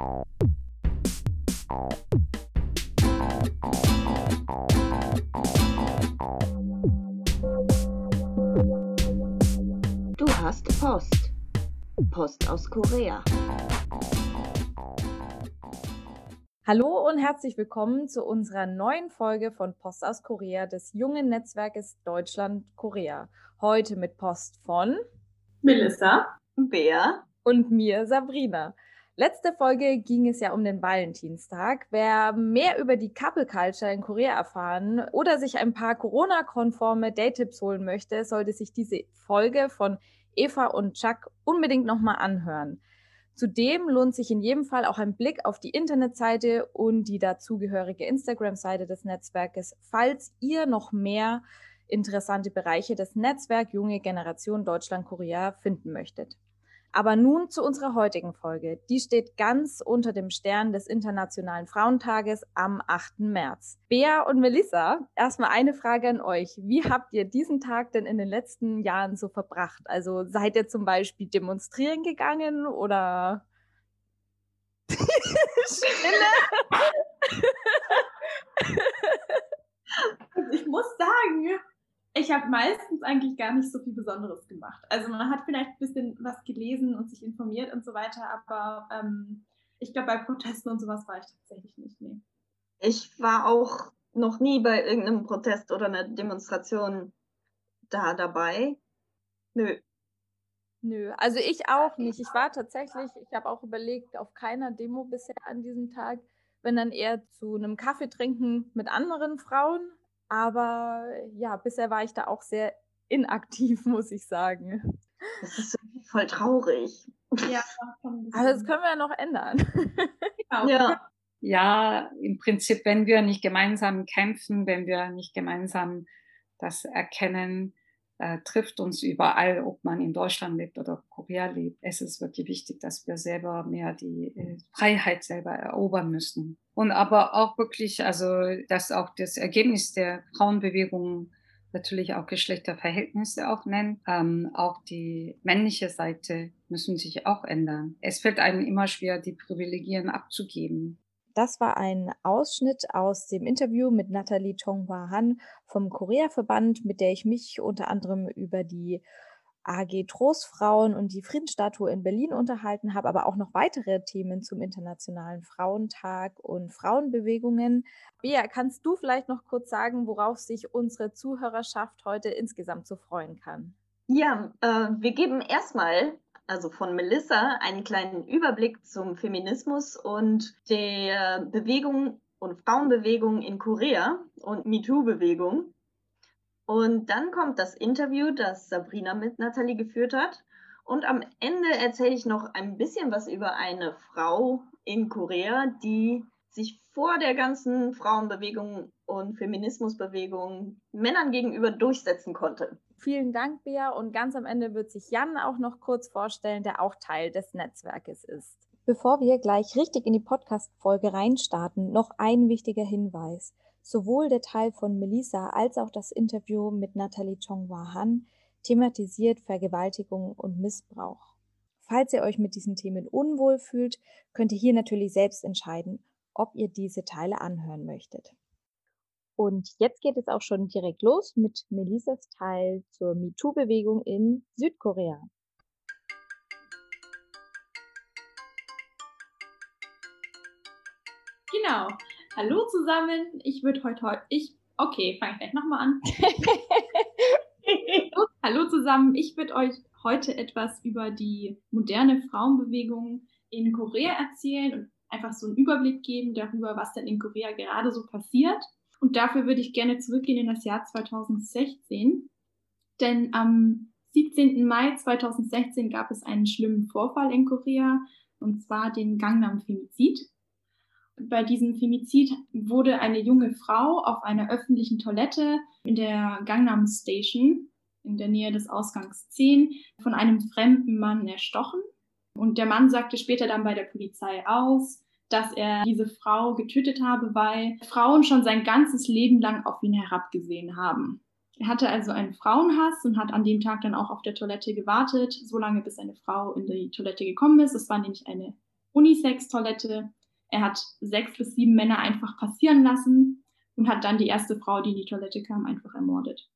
Du hast Post. Post aus Korea. Hallo und herzlich willkommen zu unserer neuen Folge von Post aus Korea des jungen Netzwerkes Deutschland-Korea. Heute mit Post von Melissa, Bea und mir, Sabrina. Letzte Folge ging es ja um den Valentinstag. Wer mehr über die Couple Culture in Korea erfahren oder sich ein paar Corona-konforme Date-Tipps holen möchte, sollte sich diese Folge von Eva und Chuck unbedingt nochmal anhören. Zudem lohnt sich in jedem Fall auch ein Blick auf die Internetseite und die dazugehörige Instagram-Seite des Netzwerkes, falls ihr noch mehr interessante Bereiche des Netzwerk Junge Generation Deutschland-Korea finden möchtet. Aber nun zu unserer heutigen Folge. Die steht ganz unter dem Stern des Internationalen Frauentages am 8. März. Bea und Melissa, erstmal eine Frage an euch. Wie habt ihr diesen Tag denn in den letzten Jahren so verbracht? Also seid ihr zum Beispiel demonstrieren gegangen oder ich muss sagen, ich habe meistens eigentlich gar nicht so viel Besonderes gemacht. Also man hat vielleicht ein bisschen was gelesen und sich informiert und so weiter, aber ähm, ich glaube, bei Protesten und sowas war ich tatsächlich nicht. Nee. Ich war auch noch nie bei irgendeinem Protest oder einer Demonstration da dabei. Nö. Nö, also ich auch nicht. Ich war tatsächlich, ich habe auch überlegt, auf keiner Demo bisher an diesem Tag, wenn dann eher zu einem Kaffee trinken mit anderen Frauen, aber ja, bisher war ich da auch sehr inaktiv, muss ich sagen. Das ist voll traurig. Ja, aber das können wir ja noch ändern. ja. ja, im Prinzip, wenn wir nicht gemeinsam kämpfen, wenn wir nicht gemeinsam das erkennen, äh, trifft uns überall, ob man in Deutschland lebt oder Korea lebt. Es ist wirklich wichtig, dass wir selber mehr die äh, Freiheit selber erobern müssen. Und aber auch wirklich, also dass auch das Ergebnis der Frauenbewegung natürlich auch Geschlechterverhältnisse auch nennt. Ähm, auch die männliche Seite müssen sich auch ändern. Es fällt einem immer schwer, die Privilegien abzugeben. Das war ein Ausschnitt aus dem Interview mit Nathalie Tonghua Han vom Korea-Verband, mit der ich mich unter anderem über die AG Trostfrauen und die Friedensstatue in Berlin unterhalten habe, aber auch noch weitere Themen zum Internationalen Frauentag und Frauenbewegungen. Bea, kannst du vielleicht noch kurz sagen, worauf sich unsere Zuhörerschaft heute insgesamt so freuen kann? Ja, äh, wir geben erstmal also von Melissa, einen kleinen Überblick zum Feminismus und der Bewegung und Frauenbewegung in Korea und MeToo-Bewegung. Und dann kommt das Interview, das Sabrina mit Nathalie geführt hat. Und am Ende erzähle ich noch ein bisschen was über eine Frau in Korea, die sich vor der ganzen Frauenbewegung und Feminismusbewegung Männern gegenüber durchsetzen konnte. Vielen Dank, Bea. Und ganz am Ende wird sich Jan auch noch kurz vorstellen, der auch Teil des Netzwerkes ist. Bevor wir gleich richtig in die Podcast-Folge reinstarten, noch ein wichtiger Hinweis. Sowohl der Teil von Melissa als auch das Interview mit Nathalie Chonghua Han thematisiert Vergewaltigung und Missbrauch. Falls ihr euch mit diesen Themen unwohl fühlt, könnt ihr hier natürlich selbst entscheiden, ob ihr diese Teile anhören möchtet. Und jetzt geht es auch schon direkt los mit Melissas Teil zur MeToo-Bewegung in Südkorea. Genau. Hallo zusammen. Ich würde heute heute ich okay, fange ich gleich nochmal an. Hallo zusammen. Ich würde euch heute etwas über die moderne Frauenbewegung in Korea erzählen und einfach so einen Überblick geben darüber, was denn in Korea gerade so passiert. Und dafür würde ich gerne zurückgehen in das Jahr 2016. Denn am 17. Mai 2016 gab es einen schlimmen Vorfall in Korea, und zwar den Gangnam-Femizid. Bei diesem Femizid wurde eine junge Frau auf einer öffentlichen Toilette in der Gangnam Station in der Nähe des Ausgangs 10 von einem fremden Mann erstochen. Und der Mann sagte später dann bei der Polizei aus, dass er diese Frau getötet habe, weil Frauen schon sein ganzes Leben lang auf ihn herabgesehen haben. Er hatte also einen Frauenhass und hat an dem Tag dann auch auf der Toilette gewartet, so lange bis eine Frau in die Toilette gekommen ist. Es war nämlich eine Unisex-Toilette. Er hat sechs bis sieben Männer einfach passieren lassen und hat dann die erste Frau, die in die Toilette kam, einfach ermordet.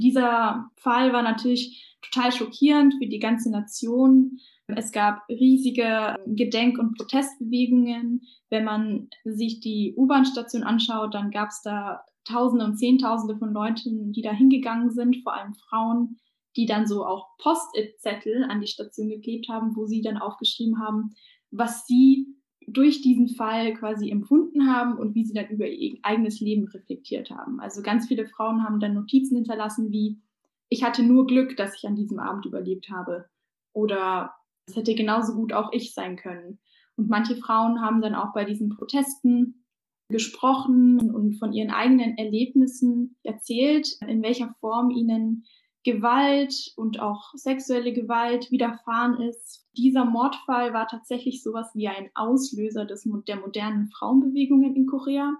Dieser Fall war natürlich total schockierend für die ganze Nation. Es gab riesige Gedenk- und Protestbewegungen. Wenn man sich die U-Bahn-Station anschaut, dann gab es da Tausende und Zehntausende von Leuten, die da hingegangen sind, vor allem Frauen, die dann so auch Post-it-Zettel an die Station geklebt haben, wo sie dann aufgeschrieben haben, was sie durch diesen Fall quasi empfunden haben und wie sie dann über ihr eigenes Leben reflektiert haben. Also ganz viele Frauen haben dann Notizen hinterlassen wie, ich hatte nur Glück, dass ich an diesem Abend überlebt habe. Oder es hätte genauso gut auch ich sein können. Und manche Frauen haben dann auch bei diesen Protesten gesprochen und von ihren eigenen Erlebnissen erzählt, in welcher Form ihnen Gewalt und auch sexuelle Gewalt widerfahren ist. Dieser Mordfall war tatsächlich sowas wie ein Auslöser des, der modernen Frauenbewegungen in Korea.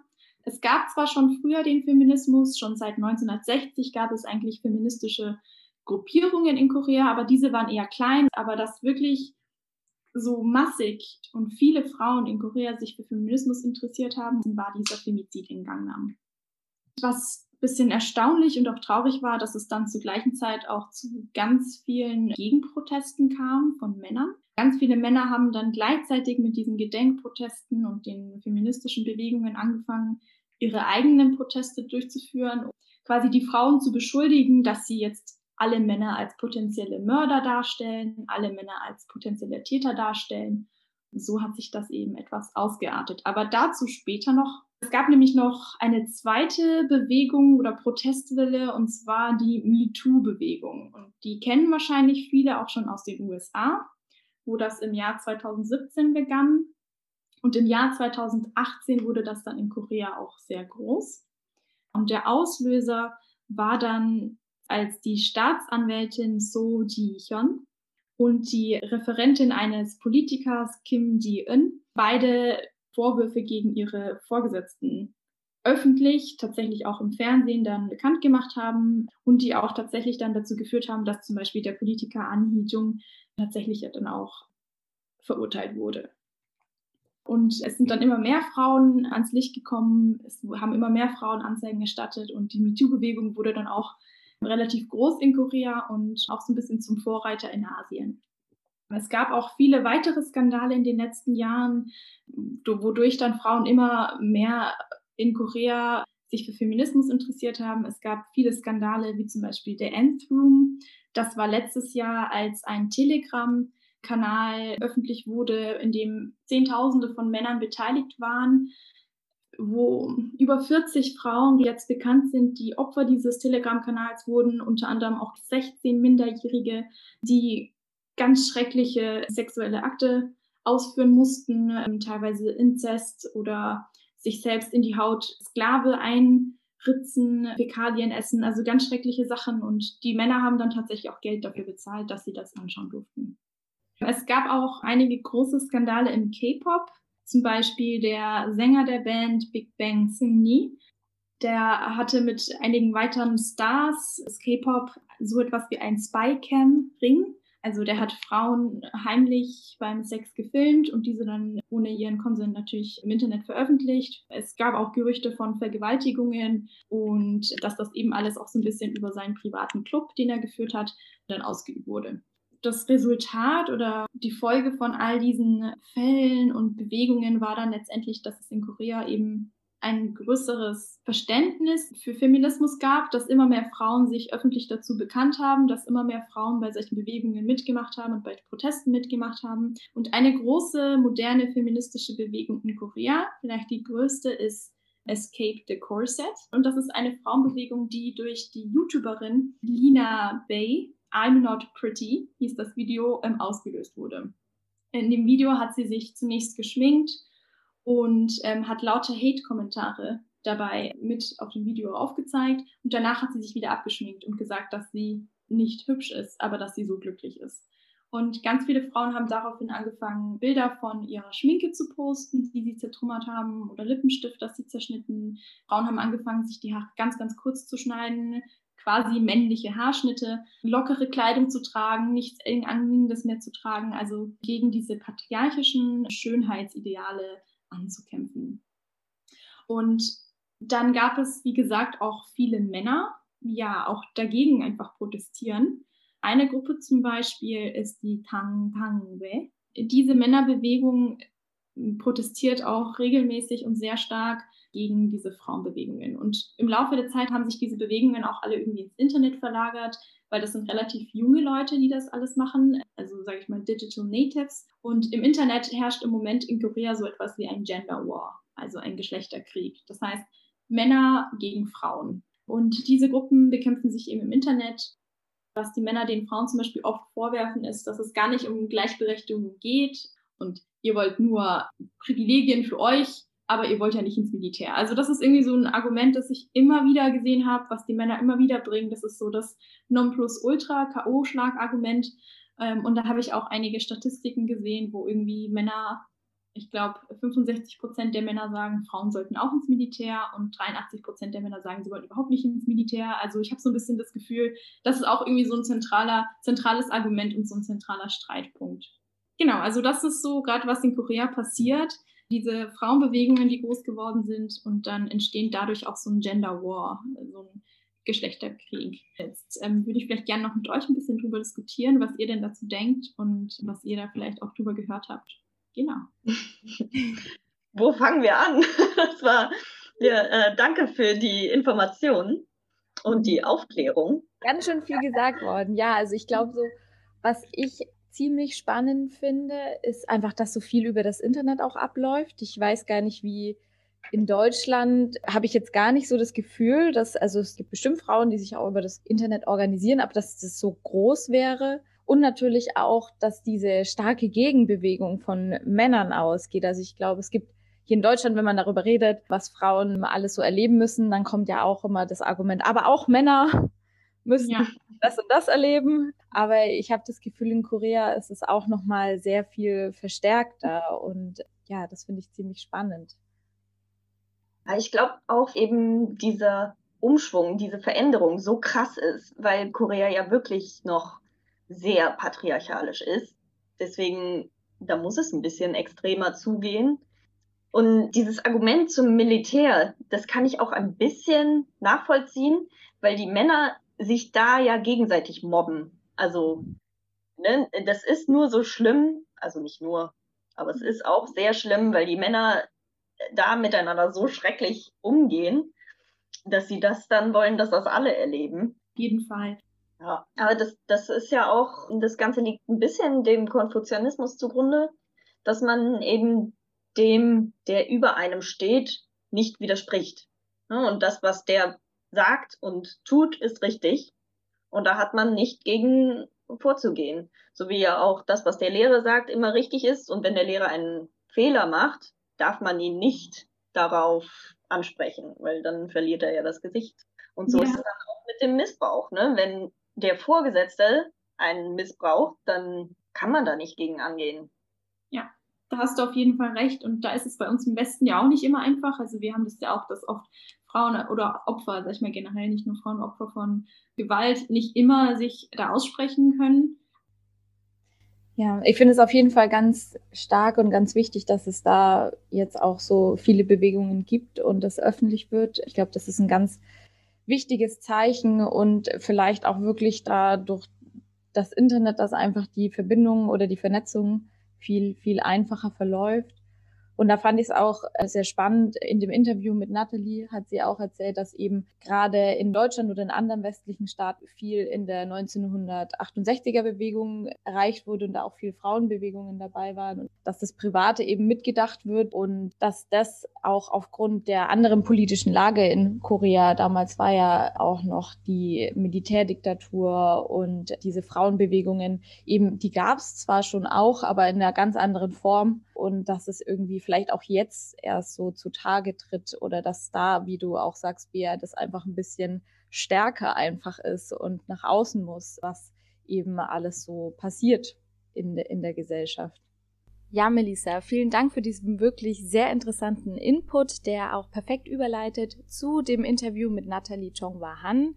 Es gab zwar schon früher den Feminismus, schon seit 1960 gab es eigentlich feministische Gruppierungen in Korea, aber diese waren eher klein. Aber dass wirklich so massig und viele Frauen in Korea sich für Feminismus interessiert haben, war dieser Femizid in Gangnam. Was bisschen erstaunlich und auch traurig war, dass es dann zur gleichen Zeit auch zu ganz vielen Gegenprotesten kam von Männern. Ganz viele Männer haben dann gleichzeitig mit diesen Gedenkprotesten und den feministischen Bewegungen angefangen, ihre eigenen Proteste durchzuführen, quasi die Frauen zu beschuldigen, dass sie jetzt alle Männer als potenzielle Mörder darstellen, alle Männer als potenzielle Täter darstellen. So hat sich das eben etwas ausgeartet. Aber dazu später noch es gab nämlich noch eine zweite Bewegung oder Protestwelle und zwar die MeToo-Bewegung. Und die kennen wahrscheinlich viele auch schon aus den USA, wo das im Jahr 2017 begann. Und im Jahr 2018 wurde das dann in Korea auch sehr groß. Und der Auslöser war dann, als die Staatsanwältin So Ji-hyun und die Referentin eines Politikers Kim Ji-eun beide Vorwürfe gegen ihre Vorgesetzten öffentlich, tatsächlich auch im Fernsehen dann bekannt gemacht haben und die auch tatsächlich dann dazu geführt haben, dass zum Beispiel der Politiker An Hee-jung tatsächlich dann auch verurteilt wurde. Und es sind dann immer mehr Frauen ans Licht gekommen, es haben immer mehr Frauen Anzeigen erstattet und die MeToo-Bewegung wurde dann auch relativ groß in Korea und auch so ein bisschen zum Vorreiter in Asien. Es gab auch viele weitere Skandale in den letzten Jahren, wodurch dann Frauen immer mehr in Korea sich für Feminismus interessiert haben. Es gab viele Skandale, wie zum Beispiel der Nth Room. Das war letztes Jahr, als ein Telegram-Kanal öffentlich wurde, in dem Zehntausende von Männern beteiligt waren, wo über 40 Frauen, die jetzt bekannt sind, die Opfer dieses Telegram-Kanals wurden, unter anderem auch 16 Minderjährige, die ganz schreckliche sexuelle Akte ausführen mussten, ähm, teilweise Inzest oder sich selbst in die Haut Sklave einritzen, Fäkalien essen, also ganz schreckliche Sachen. Und die Männer haben dann tatsächlich auch Geld dafür bezahlt, dass sie das anschauen durften. Es gab auch einige große Skandale im K-Pop, zum Beispiel der Sänger der Band Big Bang Seungni. Der hatte mit einigen weiteren Stars des K-Pop so etwas wie ein Spycam-Ring also der hat Frauen heimlich beim Sex gefilmt und diese dann ohne ihren Konsent natürlich im Internet veröffentlicht. Es gab auch Gerüchte von Vergewaltigungen und dass das eben alles auch so ein bisschen über seinen privaten Club, den er geführt hat, dann ausgeübt wurde. Das Resultat oder die Folge von all diesen Fällen und Bewegungen war dann letztendlich, dass es in Korea eben ein größeres Verständnis für Feminismus gab, dass immer mehr Frauen sich öffentlich dazu bekannt haben, dass immer mehr Frauen bei solchen Bewegungen mitgemacht haben und bei Protesten mitgemacht haben. Und eine große moderne feministische Bewegung in Korea, vielleicht die größte, ist Escape the Corset. Und das ist eine Frauenbewegung, die durch die YouTuberin Lina Bay, I'm Not Pretty, hieß das Video, ähm, ausgelöst wurde. In dem Video hat sie sich zunächst geschminkt und ähm, hat lauter Hate-Kommentare dabei mit auf dem Video aufgezeigt. Und danach hat sie sich wieder abgeschminkt und gesagt, dass sie nicht hübsch ist, aber dass sie so glücklich ist. Und ganz viele Frauen haben daraufhin angefangen, Bilder von ihrer Schminke zu posten, die sie zertrümmert haben oder Lippenstift, das sie zerschnitten. Frauen haben angefangen, sich die Haare ganz, ganz kurz zu schneiden, quasi männliche Haarschnitte, lockere Kleidung zu tragen, nichts eng anliegendes mehr zu tragen, also gegen diese patriarchischen Schönheitsideale anzukämpfen. Und dann gab es, wie gesagt, auch viele Männer, ja auch dagegen einfach protestieren. Eine Gruppe zum Beispiel ist die Tang Tangwe. Diese Männerbewegung protestiert auch regelmäßig und sehr stark gegen diese Frauenbewegungen. Und im Laufe der Zeit haben sich diese Bewegungen auch alle irgendwie ins Internet verlagert, weil das sind relativ junge Leute, die das alles machen, also sage ich mal Digital Natives. Und im Internet herrscht im Moment in Korea so etwas wie ein Gender War, also ein Geschlechterkrieg. Das heißt, Männer gegen Frauen. Und diese Gruppen bekämpfen sich eben im Internet. Was die Männer den Frauen zum Beispiel oft vorwerfen, ist, dass es gar nicht um Gleichberechtigung geht und ihr wollt nur Privilegien für euch aber ihr wollt ja nicht ins Militär. Also das ist irgendwie so ein Argument, das ich immer wieder gesehen habe, was die Männer immer wieder bringen. Das ist so das Nonplusultra-K.O.-Schlag-Argument. Ähm, und da habe ich auch einige Statistiken gesehen, wo irgendwie Männer, ich glaube 65 Prozent der Männer sagen, Frauen sollten auch ins Militär und 83 Prozent der Männer sagen, sie wollen überhaupt nicht ins Militär. Also ich habe so ein bisschen das Gefühl, das ist auch irgendwie so ein zentraler, zentrales Argument und so ein zentraler Streitpunkt. Genau, also das ist so gerade, was in Korea passiert diese Frauenbewegungen, die groß geworden sind und dann entstehen dadurch auch so ein Gender War, so ein Geschlechterkrieg. Jetzt ähm, würde ich vielleicht gerne noch mit euch ein bisschen drüber diskutieren, was ihr denn dazu denkt und was ihr da vielleicht auch drüber gehört habt. Genau. Wo fangen wir an? Das war, ja, äh, danke für die Informationen und die Aufklärung. Ganz schön viel gesagt worden. Ja, also ich glaube so, was ich ziemlich spannend finde, ist einfach, dass so viel über das Internet auch abläuft. Ich weiß gar nicht, wie in Deutschland habe ich jetzt gar nicht so das Gefühl, dass, also es gibt bestimmt Frauen, die sich auch über das Internet organisieren, aber dass das so groß wäre. Und natürlich auch, dass diese starke Gegenbewegung von Männern ausgeht. Also ich glaube, es gibt hier in Deutschland, wenn man darüber redet, was Frauen alles so erleben müssen, dann kommt ja auch immer das Argument, aber auch Männer müssen ja. das und das erleben. Aber ich habe das Gefühl, in Korea ist es auch noch mal sehr viel verstärkter und ja, das finde ich ziemlich spannend. Ich glaube auch eben dieser Umschwung, diese Veränderung so krass ist, weil Korea ja wirklich noch sehr patriarchalisch ist. Deswegen, da muss es ein bisschen extremer zugehen. Und dieses Argument zum Militär, das kann ich auch ein bisschen nachvollziehen, weil die Männer sich da ja gegenseitig mobben. Also, ne, das ist nur so schlimm, also nicht nur, aber es ist auch sehr schlimm, weil die Männer da miteinander so schrecklich umgehen, dass sie das dann wollen, dass das alle erleben. Auf jeden Fall. Ja, aber das, das ist ja auch, das Ganze liegt ein bisschen dem Konfuzianismus zugrunde, dass man eben dem, der über einem steht, nicht widerspricht. Und das, was der sagt und tut, ist richtig. Und da hat man nicht gegen vorzugehen. So wie ja auch das, was der Lehrer sagt, immer richtig ist. Und wenn der Lehrer einen Fehler macht, darf man ihn nicht darauf ansprechen, weil dann verliert er ja das Gesicht. Und so ja. ist es dann auch mit dem Missbrauch. Ne? Wenn der Vorgesetzte einen missbraucht, dann kann man da nicht gegen angehen. Ja, da hast du auf jeden Fall recht. Und da ist es bei uns im Westen ja auch nicht immer einfach. Also wir haben das ja auch, dass oft Frauen oder Opfer, sag ich mal generell, nicht nur Frauen, Opfer von Gewalt, nicht immer sich da aussprechen können. Ja, ich finde es auf jeden Fall ganz stark und ganz wichtig, dass es da jetzt auch so viele Bewegungen gibt und das öffentlich wird. Ich glaube, das ist ein ganz wichtiges Zeichen und vielleicht auch wirklich da durch das Internet, dass einfach die Verbindung oder die Vernetzung viel, viel einfacher verläuft und da fand ich es auch äh, sehr spannend. In dem Interview mit Natalie hat sie auch erzählt, dass eben gerade in Deutschland oder in anderen westlichen Staaten viel in der 1968er Bewegung erreicht wurde und da auch viel Frauenbewegungen dabei waren und dass das Private eben mitgedacht wird und dass das auch aufgrund der anderen politischen Lage in Korea, damals war ja auch noch die Militärdiktatur und diese Frauenbewegungen eben, die gab es zwar schon auch, aber in einer ganz anderen Form und dass es irgendwie vielleicht auch jetzt erst so zutage tritt oder dass da, wie du auch sagst, Bea, das einfach ein bisschen stärker einfach ist und nach außen muss, was eben alles so passiert in, de, in der Gesellschaft. Ja, Melissa, vielen Dank für diesen wirklich sehr interessanten Input, der auch perfekt überleitet zu dem Interview mit Nathalie Chongwa Han.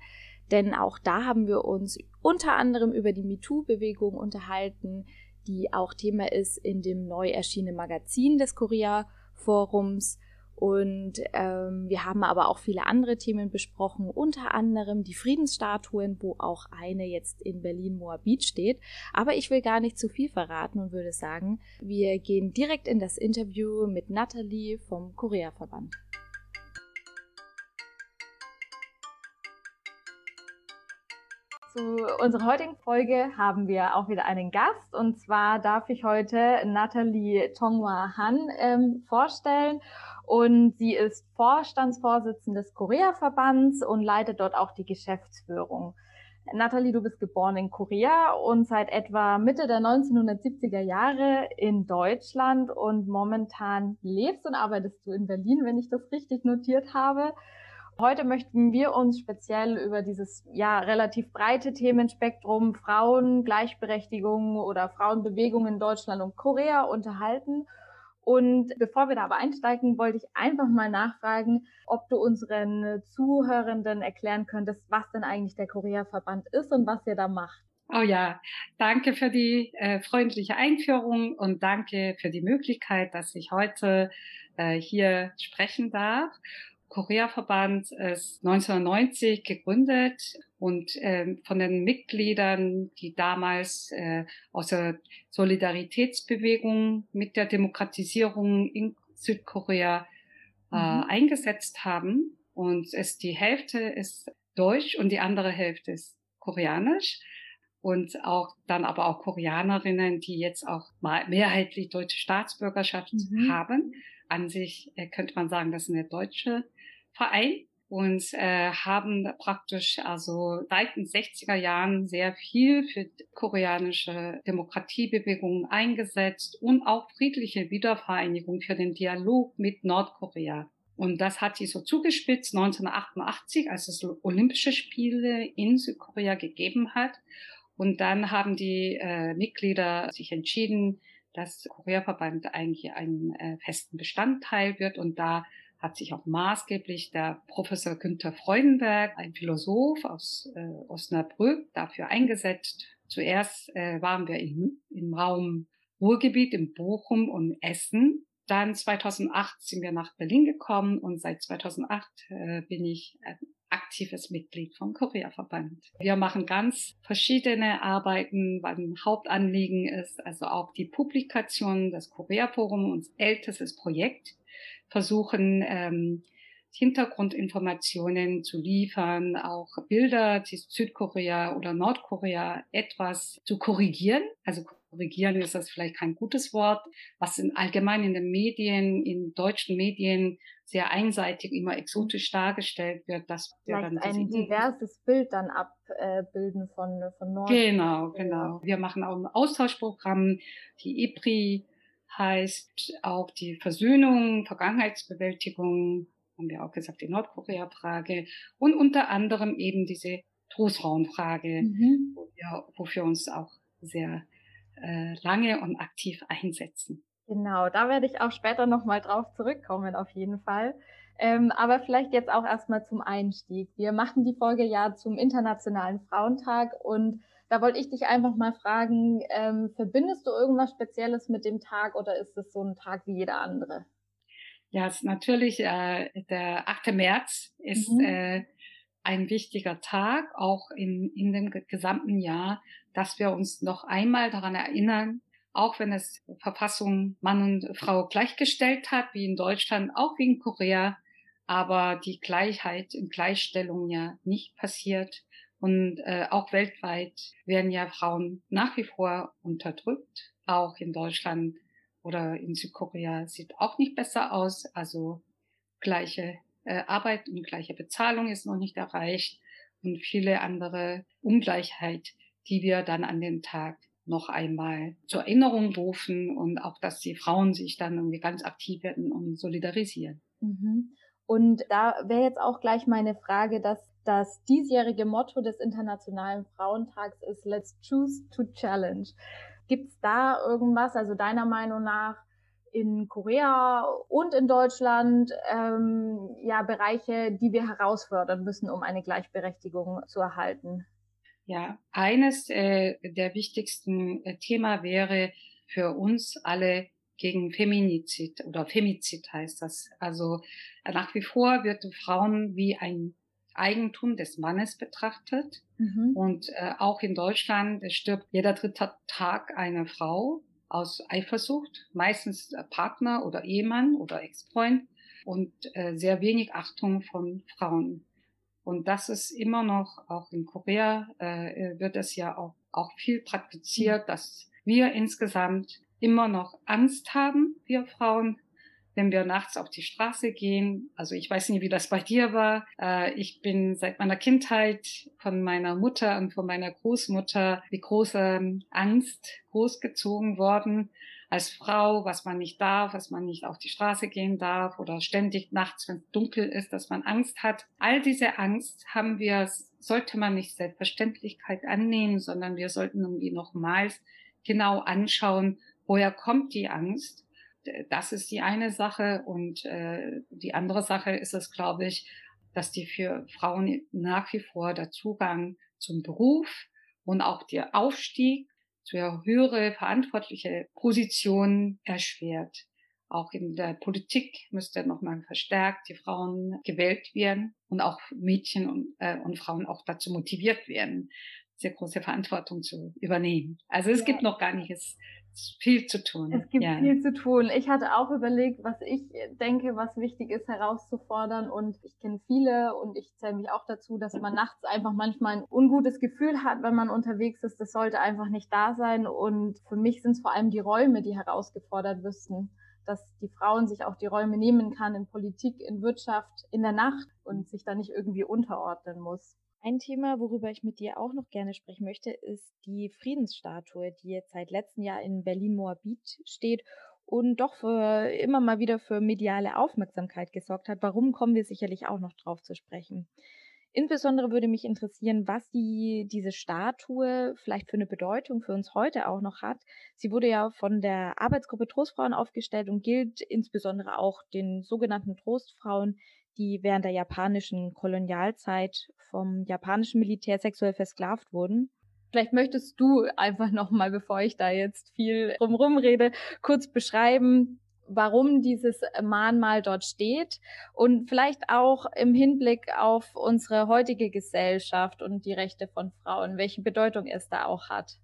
denn auch da haben wir uns unter anderem über die MeToo-Bewegung unterhalten, die auch Thema ist in dem neu erschienenen Magazin des Korea-Forums. Und ähm, wir haben aber auch viele andere Themen besprochen, unter anderem die Friedensstatuen, wo auch eine jetzt in Berlin Moabit steht. Aber ich will gar nicht zu viel verraten und würde sagen, wir gehen direkt in das Interview mit Nathalie vom Korea-Verband. Zu unserer heutigen Folge haben wir auch wieder einen Gast und zwar darf ich heute Nathalie Tonghua Han ähm, vorstellen und sie ist Vorstandsvorsitzende des Korea-Verbands und leitet dort auch die Geschäftsführung. Nathalie, du bist geboren in Korea und seit etwa Mitte der 1970er Jahre in Deutschland und momentan lebst und arbeitest du in Berlin, wenn ich das richtig notiert habe. Heute möchten wir uns speziell über dieses ja relativ breite Themenspektrum Frauen, Gleichberechtigung oder Frauenbewegung in Deutschland und Korea unterhalten. Und bevor wir da aber einsteigen, wollte ich einfach mal nachfragen, ob du unseren Zuhörenden erklären könntest, was denn eigentlich der Korea-Verband ist und was ihr da macht. Oh ja, danke für die äh, freundliche Einführung und danke für die Möglichkeit, dass ich heute äh, hier sprechen darf. Korea-Verband ist 1990 gegründet und äh, von den Mitgliedern, die damals äh, aus der Solidaritätsbewegung mit der Demokratisierung in Südkorea äh, mhm. eingesetzt haben. Und es die Hälfte ist Deutsch und die andere Hälfte ist Koreanisch. Und auch dann aber auch Koreanerinnen, die jetzt auch mal mehrheitlich deutsche Staatsbürgerschaft mhm. haben. An sich äh, könnte man sagen, das ist eine deutsche Verein und äh, haben praktisch also seit den 60er Jahren sehr viel für koreanische Demokratiebewegungen eingesetzt und auch friedliche Wiedervereinigung für den Dialog mit Nordkorea. Und das hat sich so zugespitzt 1988, als es Olympische Spiele in Südkorea gegeben hat. Und dann haben die äh, Mitglieder sich entschieden, dass Korea-Verband eigentlich einen äh, festen Bestandteil wird. Und da hat sich auch maßgeblich der Professor Günther Freudenberg, ein Philosoph aus äh, Osnabrück, dafür eingesetzt. Zuerst äh, waren wir im, im Raum Ruhrgebiet, in Bochum und Essen. Dann 2008 sind wir nach Berlin gekommen und seit 2008 äh, bin ich ein aktives Mitglied vom Korea-Verband. Wir machen ganz verschiedene Arbeiten, weil ein Hauptanliegen ist also auch die Publikation des Korea-Forum, unser ältestes Projekt versuchen, ähm, Hintergrundinformationen zu liefern, auch Bilder, die Südkorea oder Nordkorea etwas zu korrigieren. Also korrigieren ist das vielleicht kein gutes Wort, was in allgemein in den Medien, in deutschen Medien sehr einseitig immer exotisch dargestellt wird, dass wir dann ein diverses Bild dann abbilden von von Nord. Genau, genau. Wir machen auch ein Austauschprogramm, die IPRI heißt auch die Versöhnung, Vergangenheitsbewältigung, haben wir auch gesagt, die Nordkorea-Frage und unter anderem eben diese Großraumfrage, mhm. wo wir, wofür uns auch sehr äh, lange und aktiv einsetzen. Genau, da werde ich auch später nochmal drauf zurückkommen, auf jeden Fall. Ähm, aber vielleicht jetzt auch erstmal zum Einstieg. Wir machen die Folge ja zum Internationalen Frauentag und da wollte ich dich einfach mal fragen, ähm, verbindest du irgendwas Spezielles mit dem Tag oder ist es so ein Tag wie jeder andere? Ja, es ist natürlich äh, der 8. März ist mhm. äh, ein wichtiger Tag, auch in, in dem gesamten Jahr, dass wir uns noch einmal daran erinnern, auch wenn es Verfassung Mann und Frau gleichgestellt hat, wie in Deutschland, auch wie in Korea, aber die Gleichheit und Gleichstellung ja nicht passiert. Und äh, auch weltweit werden ja Frauen nach wie vor unterdrückt. Auch in Deutschland oder in Südkorea sieht auch nicht besser aus. Also gleiche äh, Arbeit und gleiche Bezahlung ist noch nicht erreicht und viele andere Ungleichheit, die wir dann an dem Tag noch einmal zur Erinnerung rufen und auch, dass die Frauen sich dann irgendwie ganz aktiv werden und solidarisieren. Mhm. Und da wäre jetzt auch gleich meine Frage, dass das diesjährige Motto des Internationalen Frauentags ist Let's Choose to Challenge. Gibt es da irgendwas, also deiner Meinung nach, in Korea und in Deutschland ähm, ja Bereiche, die wir herausfordern müssen, um eine Gleichberechtigung zu erhalten? Ja, eines äh, der wichtigsten äh, Thema wäre für uns alle gegen Feminizid oder Femizid heißt das. Also nach wie vor wird Frauen wie ein Eigentum des Mannes betrachtet. Mhm. Und äh, auch in Deutschland stirbt jeder dritte Tag eine Frau aus Eifersucht, meistens Partner oder Ehemann oder Ex-Freund und äh, sehr wenig Achtung von Frauen. Und das ist immer noch, auch in Korea äh, wird es ja auch, auch viel praktiziert, dass wir insgesamt immer noch Angst haben, wir Frauen, wenn wir nachts auf die Straße gehen. Also ich weiß nicht, wie das bei dir war. Äh, ich bin seit meiner Kindheit von meiner Mutter und von meiner Großmutter mit großer Angst großgezogen worden. Als Frau, was man nicht darf, was man nicht auf die Straße gehen darf oder ständig nachts, wenn es dunkel ist, dass man Angst hat. All diese Angst haben wir, sollte man nicht Selbstverständlichkeit annehmen, sondern wir sollten irgendwie nochmals genau anschauen, woher kommt die Angst das ist die eine Sache. Und äh, die andere Sache ist es, glaube ich, dass die für Frauen nach wie vor der Zugang zum Beruf und auch der Aufstieg zu höhere verantwortliche Positionen erschwert. Auch in der Politik müsste nochmal verstärkt die Frauen gewählt werden und auch Mädchen und, äh, und Frauen auch dazu motiviert werden, sehr große Verantwortung zu übernehmen. Also es ja. gibt noch gar nichts viel zu tun. Es gibt ja. viel zu tun. Ich hatte auch überlegt, was ich denke, was wichtig ist herauszufordern. Und ich kenne viele und ich zähle mich auch dazu, dass man nachts einfach manchmal ein ungutes Gefühl hat, wenn man unterwegs ist. Das sollte einfach nicht da sein. Und für mich sind es vor allem die Räume, die herausgefordert müssten dass die Frauen sich auch die Räume nehmen kann in Politik, in Wirtschaft, in der Nacht und sich da nicht irgendwie unterordnen muss. Ein Thema, worüber ich mit dir auch noch gerne sprechen möchte, ist die Friedensstatue, die jetzt seit letztem Jahr in Berlin-Moabit steht und doch für, immer mal wieder für mediale Aufmerksamkeit gesorgt hat. Warum kommen wir sicherlich auch noch drauf zu sprechen? Insbesondere würde mich interessieren, was die, diese Statue vielleicht für eine Bedeutung für uns heute auch noch hat. Sie wurde ja von der Arbeitsgruppe Trostfrauen aufgestellt und gilt insbesondere auch den sogenannten Trostfrauen, die während der japanischen Kolonialzeit vom japanischen Militär sexuell versklavt wurden. Vielleicht möchtest du einfach nochmal, bevor ich da jetzt viel drumherum rede, kurz beschreiben, warum dieses Mahnmal dort steht und vielleicht auch im Hinblick auf unsere heutige Gesellschaft und die Rechte von Frauen, welche Bedeutung es da auch hat.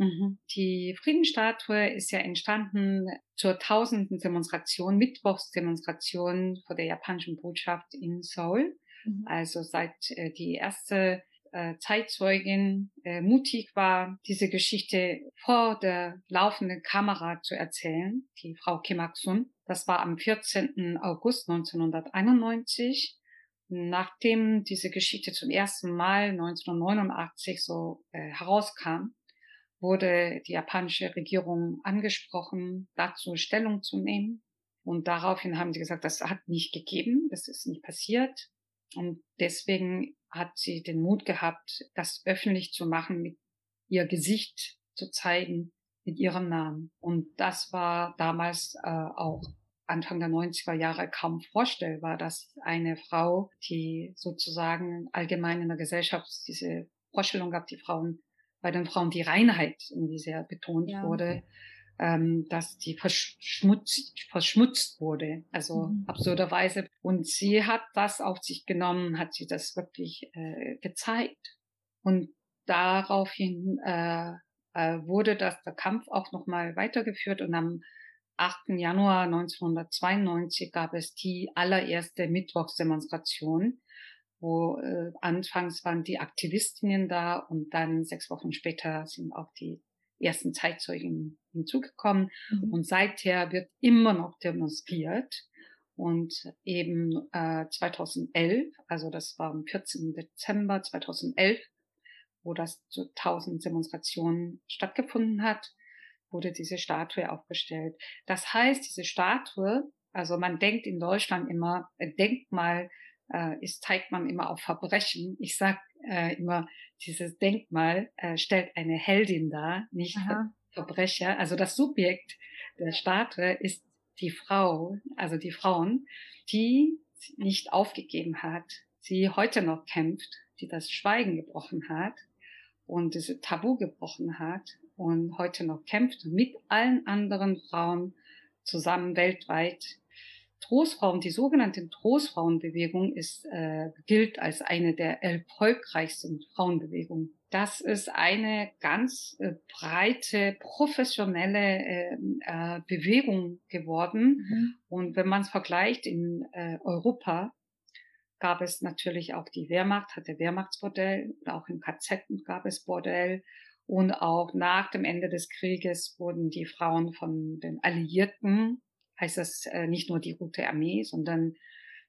Mhm. Die Friedensstatue ist ja entstanden zur tausenden Demonstration, Mittwochsdemonstration vor der japanischen Botschaft in Seoul. Mhm. Also seit äh, die erste äh, Zeitzeugin äh, mutig war, diese Geschichte vor der laufenden Kamera zu erzählen, die Frau Kim Ak-sun. Das war am 14. August 1991 nachdem diese Geschichte zum ersten Mal 1989 so äh, herauskam, wurde die japanische Regierung angesprochen, dazu Stellung zu nehmen. Und daraufhin haben sie gesagt, das hat nicht gegeben, das ist nicht passiert. Und deswegen hat sie den Mut gehabt, das öffentlich zu machen, mit ihr Gesicht zu zeigen, mit ihrem Namen. Und das war damals äh, auch Anfang der 90er Jahre kaum vorstellbar, dass eine Frau, die sozusagen allgemein in der Gesellschaft diese Vorstellung gab, die Frauen bei den Frauen die Reinheit irgendwie sehr betont ja. wurde, ähm, dass die verschmutzt, verschmutzt wurde, also mhm. absurderweise. Und sie hat das auf sich genommen, hat sie das wirklich äh, gezeigt. Und daraufhin äh, äh, wurde das, der Kampf auch nochmal weitergeführt und am 8. Januar 1992 gab es die allererste Mittwochsdemonstration wo äh, anfangs waren die Aktivistinnen da und dann sechs Wochen später sind auch die ersten Zeitzeugen hinzugekommen. Mhm. Und seither wird immer noch demonstriert. Und eben äh, 2011, also das war am 14. Dezember 2011, wo das zu 1000 Demonstrationen stattgefunden hat, wurde diese Statue aufgestellt. Das heißt, diese Statue, also man denkt in Deutschland immer, äh, Denkmal äh, ist, zeigt man immer auf Verbrechen. Ich sag äh, immer, dieses Denkmal äh, stellt eine Heldin dar, nicht Aha. Verbrecher. Also das Subjekt der Statue ist die Frau, also die Frauen, die nicht aufgegeben hat, sie heute noch kämpft, die das Schweigen gebrochen hat und diese Tabu gebrochen hat und heute noch kämpft mit allen anderen Frauen zusammen weltweit. Trostfrauen, die sogenannte Trostfrauenbewegung ist, äh, gilt als eine der erfolgreichsten Frauenbewegungen. Das ist eine ganz äh, breite, professionelle äh, äh, Bewegung geworden. Mhm. Und wenn man es vergleicht in äh, Europa, gab es natürlich auch die Wehrmacht, hatte Wehrmachtsbordell, auch im KZ gab es Bordell. Und auch nach dem Ende des Krieges wurden die Frauen von den Alliierten, heißt das äh, nicht nur die Rote Armee, sondern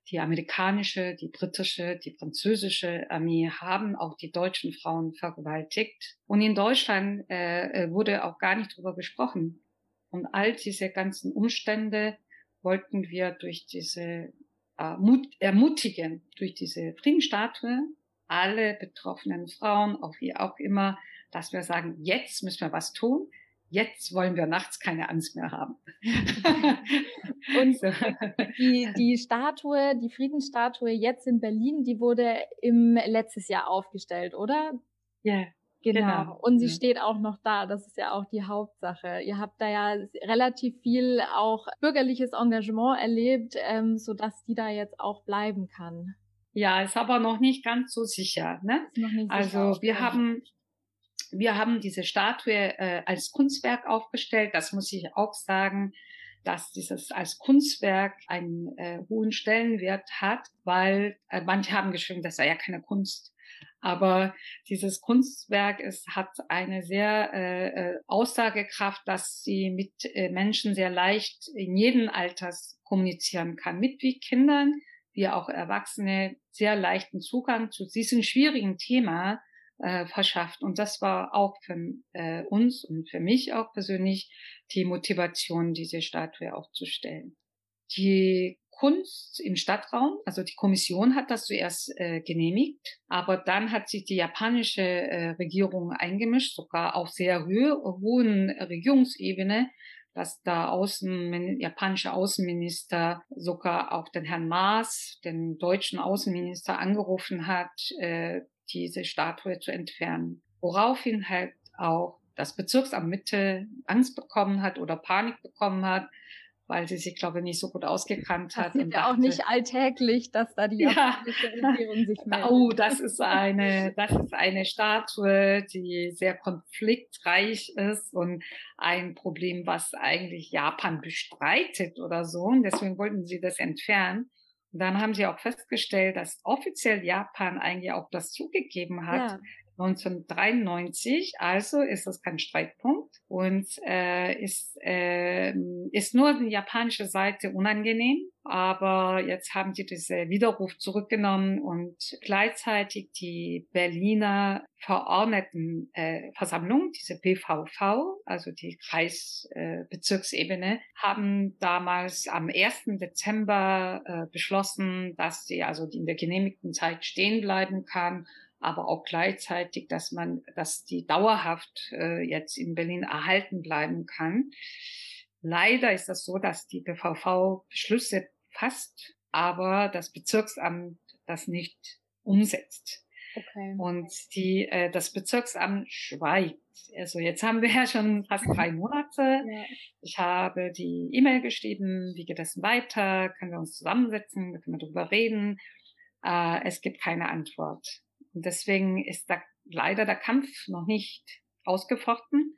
die amerikanische, die britische, die französische Armee haben auch die deutschen Frauen vergewaltigt. Und in Deutschland äh, äh wurde auch gar nicht drüber gesprochen. Und all diese ganzen Umstände wollten wir durch diese ermutigen durch diese Friedensstatue alle betroffenen Frauen, auch wie auch immer, dass wir sagen, jetzt müssen wir was tun. Jetzt wollen wir nachts keine Angst mehr haben. Und die, die Statue, die Friedensstatue jetzt in Berlin, die wurde im letztes Jahr aufgestellt, oder? Ja, Genau. genau. Und sie ja. steht auch noch da. Das ist ja auch die Hauptsache. Ihr habt da ja relativ viel auch bürgerliches Engagement erlebt, ähm, so dass die da jetzt auch bleiben kann. Ja, ist aber noch nicht ganz so sicher. Ne? also sicher wir haben wir haben diese Statue äh, als Kunstwerk aufgestellt. Das muss ich auch sagen, dass dieses als Kunstwerk einen äh, hohen Stellenwert hat, weil äh, manche haben geschrieben, das sei ja keine Kunst. Aber dieses Kunstwerk ist, hat eine sehr äh, äh, Aussagekraft, dass sie mit äh, Menschen sehr leicht in jedem Alters kommunizieren kann, mit wie Kindern, wie auch Erwachsene sehr leichten Zugang zu diesem schwierigen Thema äh, verschafft. Und das war auch für äh, uns und für mich auch persönlich die Motivation, diese Statue aufzustellen. Die Kunst im Stadtraum. Also die Kommission hat das zuerst äh, genehmigt, aber dann hat sich die japanische äh, Regierung eingemischt, sogar auf sehr hohe, hohen Regierungsebene, dass da Außen, japanische Außenminister sogar auch den Herrn Maas, den deutschen Außenminister, angerufen hat, äh, diese Statue zu entfernen. Woraufhin halt auch das Bezirksamt Mitte Angst bekommen hat oder Panik bekommen hat, weil sie sich, glaube ich, nicht so gut ausgekannt hat. Das ist ja auch nicht alltäglich, dass da die ja. Regierung sich meldet. Oh, das ist eine, das ist eine Statue, die sehr konfliktreich ist und ein Problem, was eigentlich Japan bestreitet oder so. Und deswegen wollten sie das entfernen. Und dann haben sie auch festgestellt, dass offiziell Japan eigentlich auch das zugegeben hat, ja. 1993, also ist das kein Streitpunkt und äh, ist, äh, ist nur die japanische Seite unangenehm. Aber jetzt haben sie diese Widerruf zurückgenommen und gleichzeitig die Berliner Verordnetenversammlung, äh, diese PVV, also die Kreisbezirksebene, haben damals am 1. Dezember äh, beschlossen, dass sie also in der genehmigten Zeit stehen bleiben kann aber auch gleichzeitig, dass man, dass die dauerhaft äh, jetzt in Berlin erhalten bleiben kann. Leider ist das so, dass die BVV Beschlüsse fasst, aber das Bezirksamt das nicht umsetzt. Okay. Und die, äh, das Bezirksamt schweigt. Also jetzt haben wir ja schon fast drei Monate. Ja. Ich habe die E-Mail geschrieben, wie geht das weiter? Können wir uns zusammensetzen? Können wir darüber reden? Äh, es gibt keine Antwort. Und deswegen ist da leider der Kampf noch nicht ausgefochten.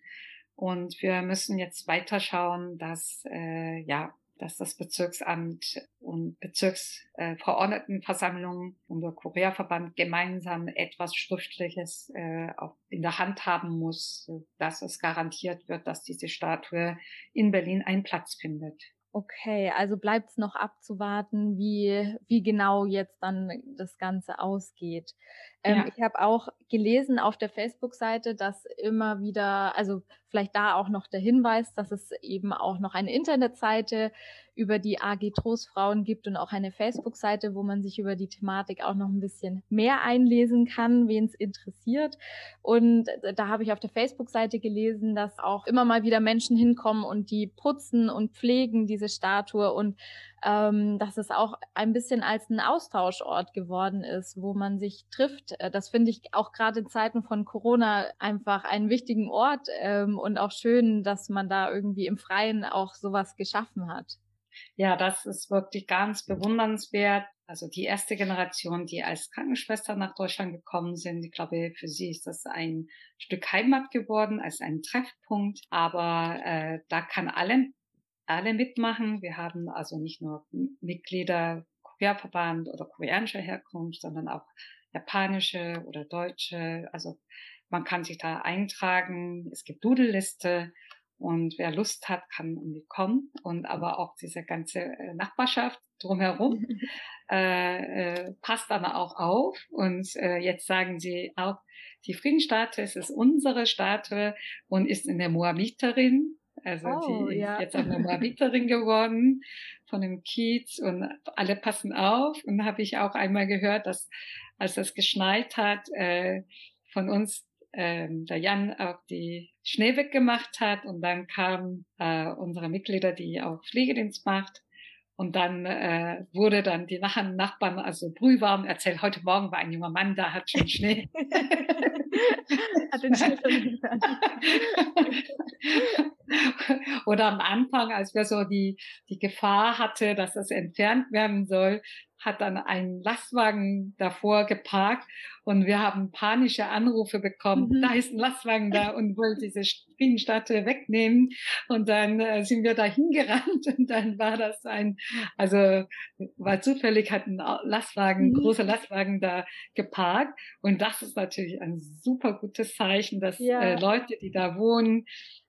Und wir müssen jetzt weiterschauen, dass äh, ja, dass das Bezirksamt und Bezirksverordnetenversammlung äh, und der Koreaverband gemeinsam etwas Schriftliches äh, auch in der Hand haben muss, dass es garantiert wird, dass diese Statue in Berlin einen Platz findet. Okay, also bleibt es noch abzuwarten, wie, wie genau jetzt dann das Ganze ausgeht. Ähm, ja. Ich habe auch gelesen auf der Facebook-Seite, dass immer wieder, also vielleicht da auch noch der Hinweis, dass es eben auch noch eine Internetseite über die AG Trostfrauen gibt und auch eine Facebook-Seite, wo man sich über die Thematik auch noch ein bisschen mehr einlesen kann, wen es interessiert. Und da habe ich auf der Facebook-Seite gelesen, dass auch immer mal wieder Menschen hinkommen und die putzen und pflegen diese Statue und ähm, dass es auch ein bisschen als ein Austauschort geworden ist, wo man sich trifft. Äh, das finde ich auch gerade in Zeiten von Corona einfach einen wichtigen Ort ähm, und auch schön, dass man da irgendwie im Freien auch sowas geschaffen hat. Ja, das ist wirklich ganz bewundernswert. Also die erste Generation, die als Krankenschwester nach Deutschland gekommen sind, ich glaube, für sie ist das ein Stück Heimat geworden, als ein Treffpunkt. Aber äh, da kann alle, alle mitmachen. Wir haben also nicht nur Mitglieder Koreaverband oder koreanischer Herkunft, sondern auch japanische oder deutsche. Also man kann sich da eintragen. Es gibt Dudelliste und wer Lust hat, kann irgendwie kommen. Und aber auch diese ganze äh, Nachbarschaft drumherum äh, äh, passt dann auch auf. Und äh, jetzt sagen sie auch, die Friedensstatue es ist unsere Statue und ist in der Moabiterin. Also oh, die ja. ist jetzt eine Moabiterin geworden von dem Kiez und alle passen auf. Und habe ich auch einmal gehört, dass als es geschneit hat, äh, von uns ähm, der Jan auch die Schnee weggemacht hat und dann kamen äh, unsere Mitglieder, die auch Pflegedienst macht. Und dann äh, wurde dann die Nachbarn also brühwarm erzählt, heute Morgen war ein junger Mann da, hat schon Schnee. hat den Schnee Oder am Anfang, als wir so die, die Gefahr hatte, dass das entfernt werden soll, hat dann ein Lastwagen davor geparkt und wir haben panische Anrufe bekommen. Mhm. Da ist ein Lastwagen da und wollte diese Friedensstatue wegnehmen. Und dann äh, sind wir da hingerannt und dann war das ein, also war zufällig hat ein Lastwagen, mhm. großer Lastwagen da geparkt. Und das ist natürlich ein super gutes Zeichen, dass ja. äh, Leute, die da wohnen,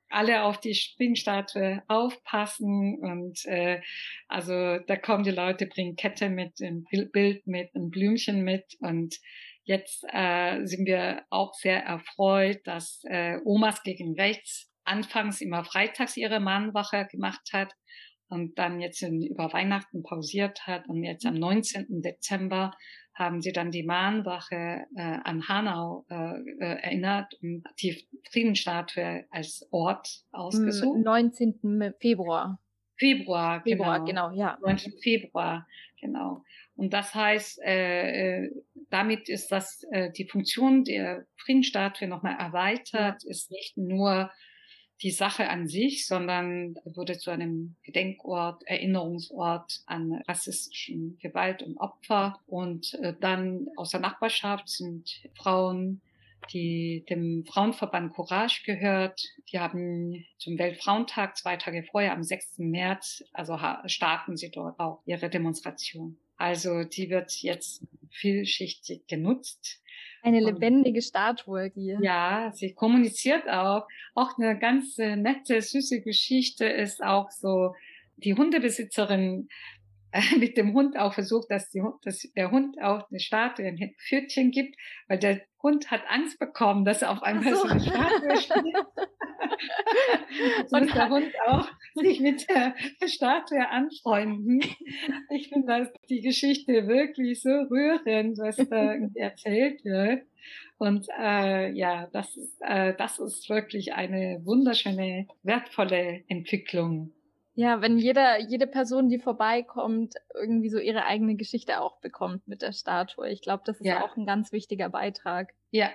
alle auf die Springstatue aufpassen und äh, also da kommen die Leute, bringen Kette mit, ein Bild mit, ein Blümchen mit und jetzt äh, sind wir auch sehr erfreut, dass äh, Omas gegen Rechts anfangs immer freitags ihre Mahnwache gemacht hat und dann jetzt in, über Weihnachten pausiert hat und jetzt am 19. Dezember haben sie dann die Mahnwache äh, an Hanau äh, äh, erinnert und die Friedensstatue als Ort ausgesucht. 19. Februar. Februar, Februar genau. genau, ja. 19. Februar, genau. Und das heißt, äh, äh, damit ist das äh, die Funktion der Friedensstatue nochmal erweitert, ist nicht nur die Sache an sich, sondern wurde zu einem Gedenkort, Erinnerungsort an rassistischen Gewalt und Opfer. Und äh, dann aus der Nachbarschaft sind Frauen, die dem Frauenverband Courage gehört. Die haben zum Weltfrauentag zwei Tage vorher, am 6. März, also starten sie dort auch ihre Demonstration. Also die wird jetzt vielschichtig genutzt. Eine lebendige Statue hier. Ja, sie kommuniziert auch. Auch eine ganz äh, nette, süße Geschichte ist auch so, die Hundebesitzerin äh, mit dem Hund auch versucht, dass, die, dass der Hund auch eine Statue, ein Pfötchen gibt, weil der Hund hat Angst bekommen, dass er auf einmal so. so eine Statue steht. so muss der Hund auch sich mit der Statue anfreunden. Ich finde die Geschichte wirklich so rührend, was da erzählt wird. Und äh, ja, das äh, das ist wirklich eine wunderschöne, wertvolle Entwicklung ja, wenn jeder, jede Person, die vorbeikommt, irgendwie so ihre eigene Geschichte auch bekommt mit der Statue. Ich glaube, das ist ja. auch ein ganz wichtiger Beitrag. Ja.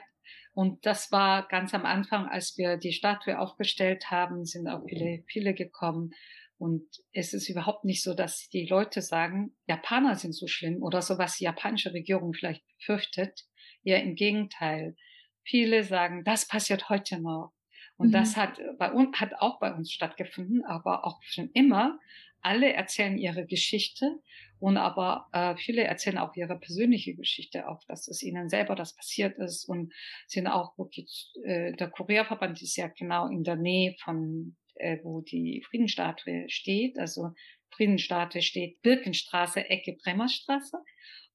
Und das war ganz am Anfang, als wir die Statue aufgestellt haben, sind auch viele, viele gekommen. Und es ist überhaupt nicht so, dass die Leute sagen, Japaner sind so schlimm oder so, was die japanische Regierung vielleicht fürchtet. Eher im Gegenteil. Viele sagen, das passiert heute noch. Und mhm. das hat bei uns, hat auch bei uns stattgefunden, aber auch schon immer. Alle erzählen ihre Geschichte und aber äh, viele erzählen auch ihre persönliche Geschichte, auch dass es ihnen selber das passiert ist und sind auch wirklich, äh, der Koreaverband ist ja genau in der Nähe von, äh, wo die Friedenstatue steht. Also Friedenstatue steht Birkenstraße, Ecke Bremerstraße.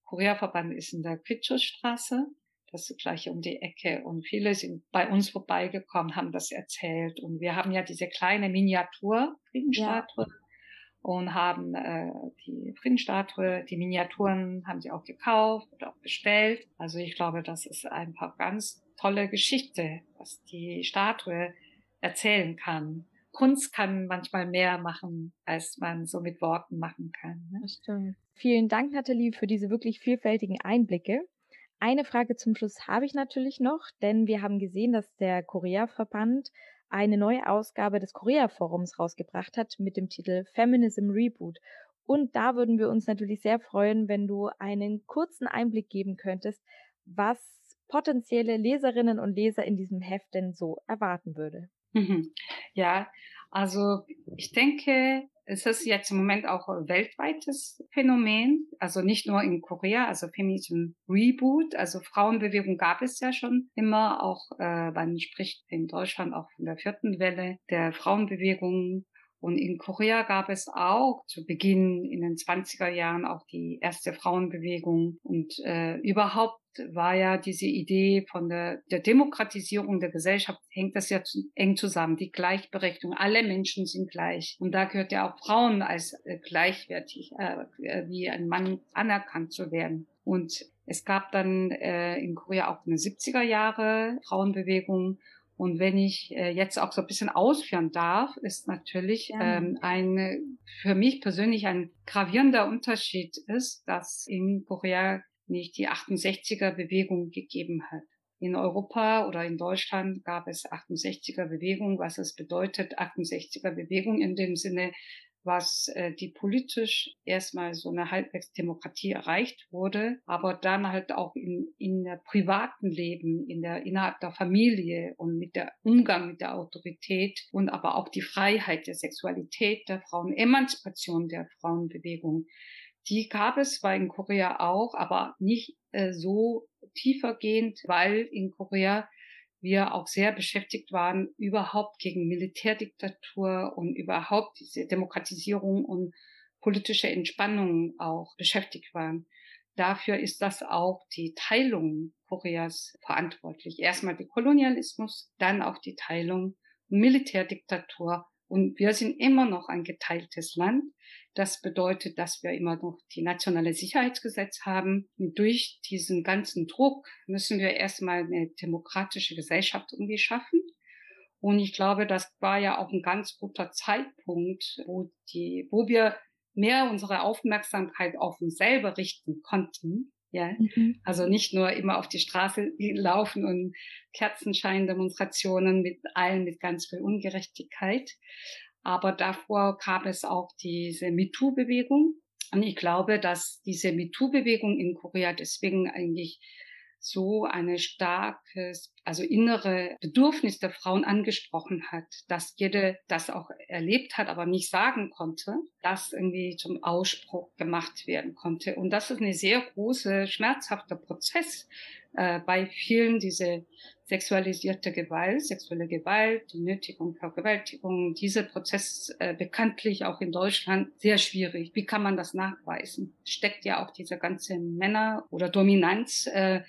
Koreaverband ist in der Quitschusstraße das gleiche um die Ecke. Und viele sind bei uns vorbeigekommen, haben das erzählt. Und wir haben ja diese kleine Miniatur, Friedenstatue. Ja. Und haben äh, die Friedenstatue, die Miniaturen haben sie auch gekauft oder auch bestellt. Also ich glaube, das ist einfach ganz tolle Geschichte, was die Statue erzählen kann. Kunst kann manchmal mehr machen, als man so mit Worten machen kann. Ne? Das stimmt. Vielen Dank, Nathalie, für diese wirklich vielfältigen Einblicke. Eine Frage zum Schluss habe ich natürlich noch, denn wir haben gesehen, dass der Korea-Verband eine neue Ausgabe des Korea-Forums rausgebracht hat mit dem Titel Feminism Reboot. Und da würden wir uns natürlich sehr freuen, wenn du einen kurzen Einblick geben könntest, was potenzielle Leserinnen und Leser in diesem Heft denn so erwarten würde. Mhm. Ja, also ich denke, es ist jetzt im Moment auch ein weltweites Phänomen, also nicht nur in Korea, also Feminism Reboot, also Frauenbewegung gab es ja schon immer, auch äh, man spricht in Deutschland auch von der vierten Welle der Frauenbewegung und in Korea gab es auch zu Beginn in den 20er Jahren auch die erste Frauenbewegung. Und äh, überhaupt war ja diese Idee von der, der Demokratisierung der Gesellschaft, hängt das ja zu, eng zusammen. Die Gleichberechtigung. Alle Menschen sind gleich. Und da gehört ja auch Frauen als äh, gleichwertig äh, wie ein Mann anerkannt zu werden. Und es gab dann äh, in Korea auch eine 70er Jahre Frauenbewegung und wenn ich äh, jetzt auch so ein bisschen ausführen darf, ist natürlich ja. ähm, ein für mich persönlich ein gravierender Unterschied ist, dass in Korea nicht die 68er Bewegung gegeben hat. In Europa oder in Deutschland gab es 68er Bewegung. Was es bedeutet, 68er Bewegung in dem Sinne, was äh, die politisch erstmal so eine halbwegs Demokratie erreicht wurde, aber dann halt auch in, in der privaten Leben, in der innerhalb der Familie und mit der Umgang mit der Autorität und aber auch die Freiheit der Sexualität der Frauen, Emanzipation der Frauenbewegung. Die gab es zwar in Korea auch, aber nicht äh, so tiefergehend, weil in Korea wir auch sehr beschäftigt waren, überhaupt gegen Militärdiktatur und überhaupt diese Demokratisierung und politische Entspannung auch beschäftigt waren. Dafür ist das auch die Teilung Koreas verantwortlich. Erstmal der Kolonialismus, dann auch die Teilung, Militärdiktatur und wir sind immer noch ein geteiltes Land. Das bedeutet, dass wir immer noch die nationale Sicherheitsgesetz haben. Und durch diesen ganzen Druck müssen wir erstmal eine demokratische Gesellschaft irgendwie schaffen. Und ich glaube, das war ja auch ein ganz guter Zeitpunkt, wo die, wo wir mehr unsere Aufmerksamkeit auf uns selber richten konnten ja, mhm. also nicht nur immer auf die Straße laufen und Kerzenschein-Demonstrationen mit allen mit ganz viel Ungerechtigkeit. Aber davor gab es auch diese MeToo-Bewegung. Und ich glaube, dass diese MeToo-Bewegung in Korea deswegen eigentlich so eine starkes, also innere Bedürfnis der Frauen angesprochen hat, dass jede das auch erlebt hat, aber nicht sagen konnte, das irgendwie zum Ausspruch gemacht werden konnte. Und das ist eine sehr große, schmerzhafter Prozess äh, bei vielen diese sexualisierte Gewalt, sexuelle Gewalt, die Nötigung, Vergewaltigung, dieser Prozess äh, bekanntlich auch in Deutschland sehr schwierig. Wie kann man das nachweisen? Steckt ja auch diese ganze Männer oder Dominanz, äh,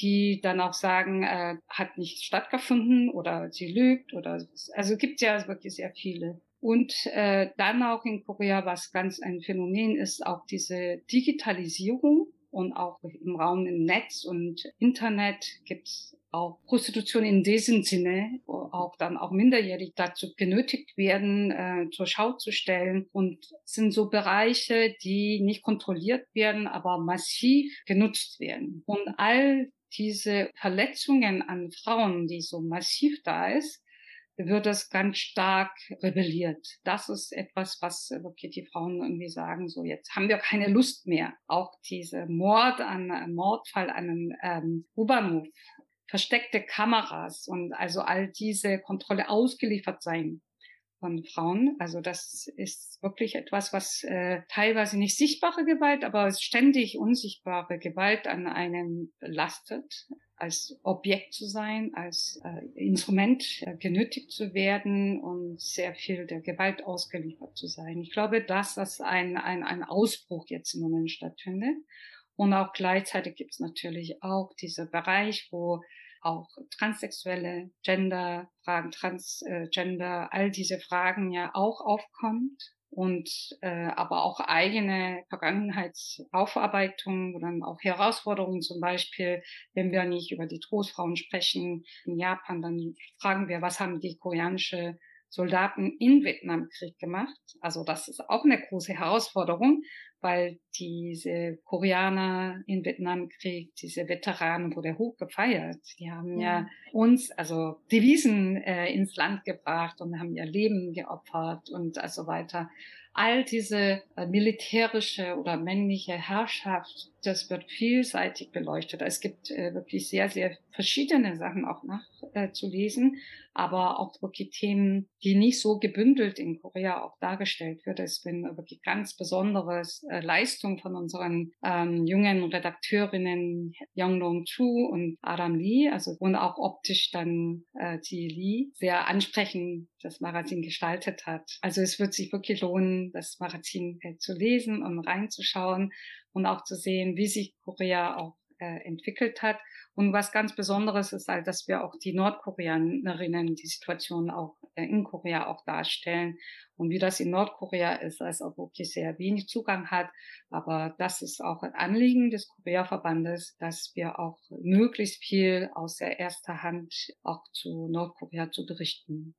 die dann auch sagen, äh, hat nicht stattgefunden oder sie lügt oder also gibt ja wirklich sehr viele. Und äh, dann auch in Korea, was ganz ein Phänomen ist, auch diese Digitalisierung und auch im Raum im Netz und Internet gibt es auch Prostitution in diesem Sinne, wo auch dann auch minderjährig dazu genötigt werden, äh, zur Schau zu stellen und sind so Bereiche, die nicht kontrolliert werden, aber massiv genutzt werden. Und all diese Verletzungen an Frauen, die so massiv da ist, wird es ganz stark rebelliert. Das ist etwas, was wirklich die Frauen irgendwie sagen, so jetzt haben wir keine Lust mehr. Auch diese Mord an, Mordfall an einem ähm, U-Bahnhof, versteckte Kameras und also all diese Kontrolle ausgeliefert sein von Frauen. Also das ist wirklich etwas, was äh, teilweise nicht sichtbare Gewalt, aber ständig unsichtbare Gewalt an einem lastet als Objekt zu sein, als äh, Instrument äh, genötigt zu werden und sehr viel der Gewalt ausgeliefert zu sein. Ich glaube, dass das ein, ein, ein Ausbruch jetzt im Moment stattfindet. Und auch gleichzeitig gibt es natürlich auch diesen Bereich, wo auch transsexuelle Gender-Fragen, Transgender, all diese Fragen ja auch aufkommt und äh, aber auch eigene Vergangenheitsaufarbeitung oder auch Herausforderungen. Zum Beispiel, wenn wir nicht über die Trostfrauen sprechen in Japan, dann fragen wir, was haben die koreanische Soldaten in Vietnamkrieg gemacht. Also das ist auch eine große Herausforderung, weil diese Koreaner in Vietnamkrieg, diese Veteranen wurde hoch gefeiert. Die haben ja, ja uns, also Devisen äh, ins Land gebracht und haben ihr Leben geopfert und so weiter all diese äh, militärische oder männliche Herrschaft, das wird vielseitig beleuchtet. Es gibt äh, wirklich sehr, sehr verschiedene Sachen auch nachzulesen, äh, aber auch wirklich Themen, die nicht so gebündelt in Korea auch dargestellt wird. Es bin wirklich ganz besonderes äh, Leistung von unseren ähm, jungen Redakteurinnen Youngdong Chu und Adam Lee, also und auch optisch dann äh, Ji Lee sehr ansprechend das Magazin gestaltet hat. Also es wird sich wirklich lohnen, das Magazin äh, zu lesen und reinzuschauen und auch zu sehen, wie sich Korea auch äh, entwickelt hat. Und was ganz Besonderes ist halt, dass wir auch die Nordkoreanerinnen die Situation auch äh, in Korea auch darstellen und wie das in Nordkorea ist, als auch wirklich sehr wenig Zugang hat. Aber das ist auch ein Anliegen des Korea-Verbandes, dass wir auch möglichst viel aus der erster Hand auch zu Nordkorea zu berichten.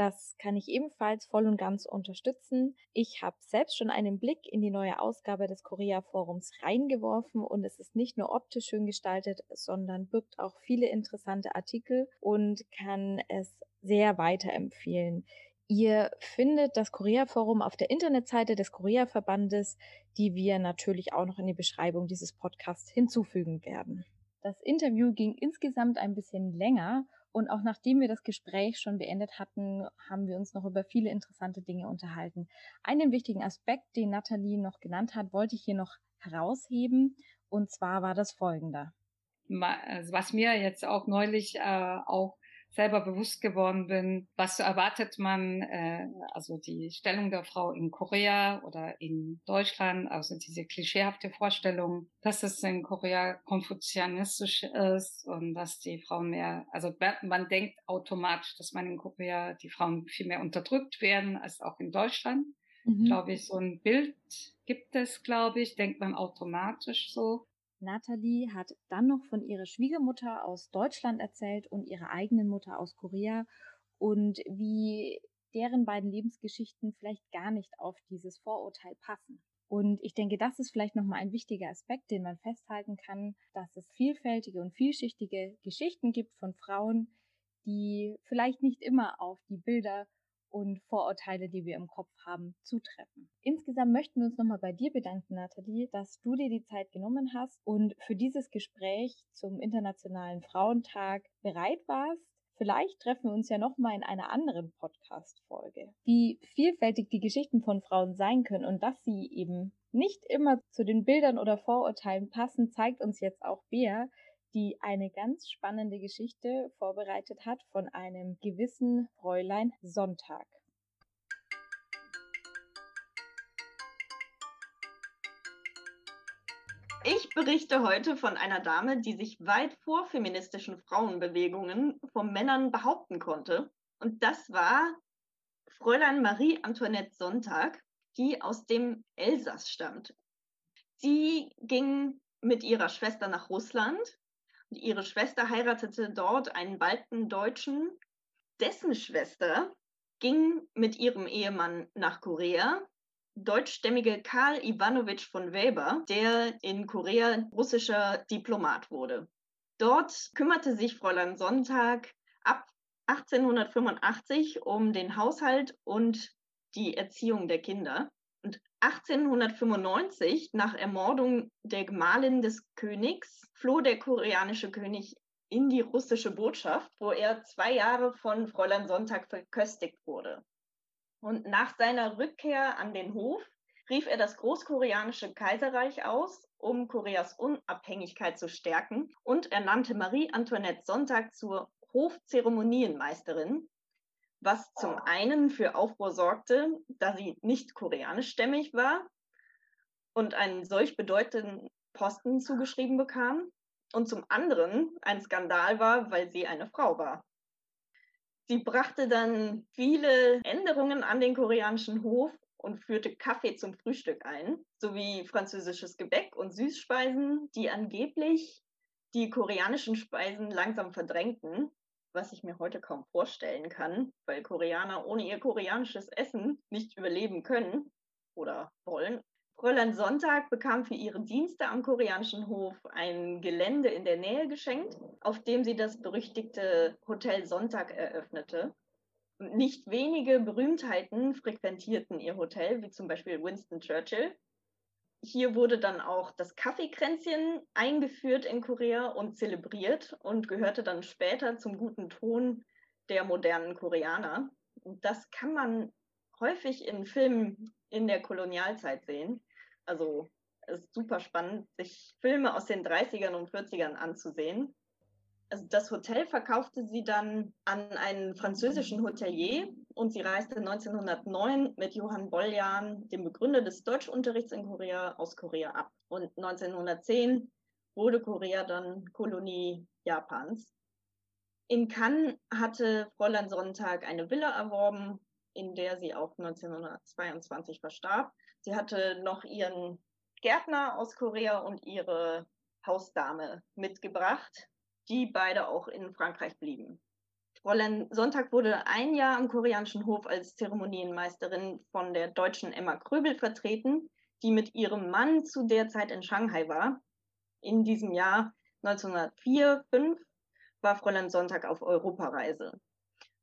Das kann ich ebenfalls voll und ganz unterstützen. Ich habe selbst schon einen Blick in die neue Ausgabe des Korea Forums reingeworfen und es ist nicht nur optisch schön gestaltet, sondern birgt auch viele interessante Artikel und kann es sehr weiterempfehlen. Ihr findet das Korea-Forum auf der Internetseite des Korea-Verbandes, die wir natürlich auch noch in die Beschreibung dieses Podcasts hinzufügen werden. Das Interview ging insgesamt ein bisschen länger und auch nachdem wir das Gespräch schon beendet hatten, haben wir uns noch über viele interessante Dinge unterhalten. Einen wichtigen Aspekt, den Nathalie noch genannt hat, wollte ich hier noch herausheben. Und zwar war das folgende. Also was mir jetzt auch neulich äh, auch selber bewusst geworden bin, was erwartet man, äh, also die Stellung der Frau in Korea oder in Deutschland, also diese klischeehafte Vorstellung, dass es in Korea konfuzianistisch ist und dass die Frauen mehr, also man denkt automatisch, dass man in Korea die Frauen viel mehr unterdrückt werden als auch in Deutschland. Mhm. Glaube ich, so ein Bild gibt es, glaube ich, denkt man automatisch so. Natalie hat dann noch von ihrer Schwiegermutter aus Deutschland erzählt und ihrer eigenen Mutter aus Korea und wie deren beiden Lebensgeschichten vielleicht gar nicht auf dieses Vorurteil passen. Und ich denke, das ist vielleicht nochmal ein wichtiger Aspekt, den man festhalten kann, dass es vielfältige und vielschichtige Geschichten gibt von Frauen, die vielleicht nicht immer auf die Bilder und Vorurteile, die wir im Kopf haben, zutreffen. Insgesamt möchten wir uns nochmal bei dir bedanken, Nathalie, dass du dir die Zeit genommen hast und für dieses Gespräch zum Internationalen Frauentag bereit warst. Vielleicht treffen wir uns ja nochmal in einer anderen Podcast-Folge. Wie vielfältig die Geschichten von Frauen sein können und dass sie eben nicht immer zu den Bildern oder Vorurteilen passen, zeigt uns jetzt auch Bea, die eine ganz spannende Geschichte vorbereitet hat von einem gewissen Fräulein Sonntag. Ich berichte heute von einer Dame, die sich weit vor feministischen Frauenbewegungen von Männern behaupten konnte. Und das war Fräulein Marie Antoinette Sonntag, die aus dem Elsass stammt. Sie ging mit ihrer Schwester nach Russland Ihre Schwester heiratete dort einen Baltendeutschen. Dessen Schwester ging mit ihrem Ehemann nach Korea. Deutschstämmige Karl Iwanowitsch von Weber, der in Korea russischer Diplomat wurde. Dort kümmerte sich Fräulein Sonntag ab 1885 um den Haushalt und die Erziehung der Kinder. Und 1895, nach Ermordung der Gemahlin des Königs, floh der koreanische König in die russische Botschaft, wo er zwei Jahre von Fräulein Sonntag verköstigt wurde. Und nach seiner Rückkehr an den Hof rief er das Großkoreanische Kaiserreich aus, um Koreas Unabhängigkeit zu stärken, und ernannte Marie Antoinette Sonntag zur Hofzeremonienmeisterin, was zum einen für Aufruhr sorgte, da sie nicht koreanischstämmig war und einen solch bedeutenden Posten zugeschrieben bekam und zum anderen ein Skandal war, weil sie eine Frau war. Sie brachte dann viele Änderungen an den koreanischen Hof und führte Kaffee zum Frühstück ein, sowie französisches Gebäck und Süßspeisen, die angeblich die koreanischen Speisen langsam verdrängten, was ich mir heute kaum vorstellen kann, weil Koreaner ohne ihr koreanisches Essen nicht überleben können oder wollen. Fräulein Sonntag bekam für ihre Dienste am koreanischen Hof ein Gelände in der Nähe geschenkt, auf dem sie das berüchtigte Hotel Sonntag eröffnete. Nicht wenige Berühmtheiten frequentierten ihr Hotel, wie zum Beispiel Winston Churchill. Hier wurde dann auch das Kaffeekränzchen eingeführt in Korea und zelebriert und gehörte dann später zum guten Ton der modernen Koreaner. Das kann man häufig in Filmen in der Kolonialzeit sehen. Also es ist super spannend, sich Filme aus den 30ern und 40ern anzusehen. Also das Hotel verkaufte sie dann an einen französischen Hotelier und sie reiste 1909 mit Johann Boljan, dem Begründer des Deutschunterrichts in Korea, aus Korea ab. Und 1910 wurde Korea dann Kolonie Japans. In Cannes hatte Fräulein Sonntag eine Villa erworben, in der sie auch 1922 verstarb. Sie hatte noch ihren Gärtner aus Korea und ihre Hausdame mitgebracht, die beide auch in Frankreich blieben. Fräulein Sonntag wurde ein Jahr am koreanischen Hof als Zeremonienmeisterin von der deutschen Emma Kröbel vertreten, die mit ihrem Mann zu der Zeit in Shanghai war. In diesem Jahr 1904-5 war Fräulein Sonntag auf Europareise.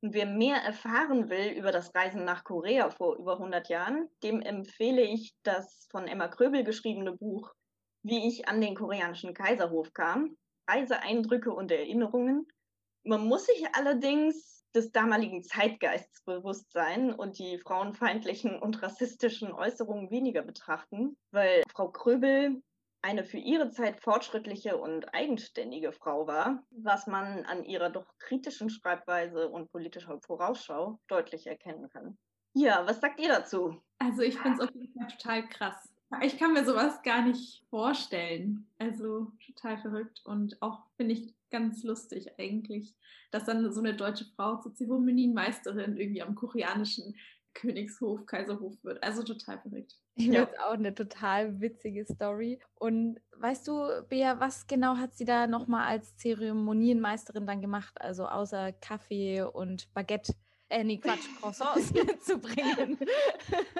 Und wer mehr erfahren will über das Reisen nach Korea vor über 100 Jahren, dem empfehle ich das von Emma Kröbel geschriebene Buch Wie ich an den koreanischen Kaiserhof kam, Reiseeindrücke und Erinnerungen. Man muss sich allerdings des damaligen Zeitgeists bewusst sein und die frauenfeindlichen und rassistischen Äußerungen weniger betrachten, weil Frau Kröbel eine für ihre Zeit fortschrittliche und eigenständige Frau war, was man an ihrer doch kritischen Schreibweise und politischer Vorausschau deutlich erkennen kann. Ja, was sagt ihr dazu? Also ich finde es auf jeden Fall total krass. Ich kann mir sowas gar nicht vorstellen. Also total verrückt und auch finde ich ganz lustig eigentlich, dass dann so eine deutsche Frau zur Zeremonienmeisterin irgendwie am koreanischen Königshof, Kaiserhof wird. Also total verrückt. Ich finde ja. auch eine total witzige Story. Und weißt du, Bea, was genau hat sie da nochmal als Zeremonienmeisterin dann gemacht? Also außer Kaffee und Baguette? Äh, nee, Quatsch, Croissants mitzubringen.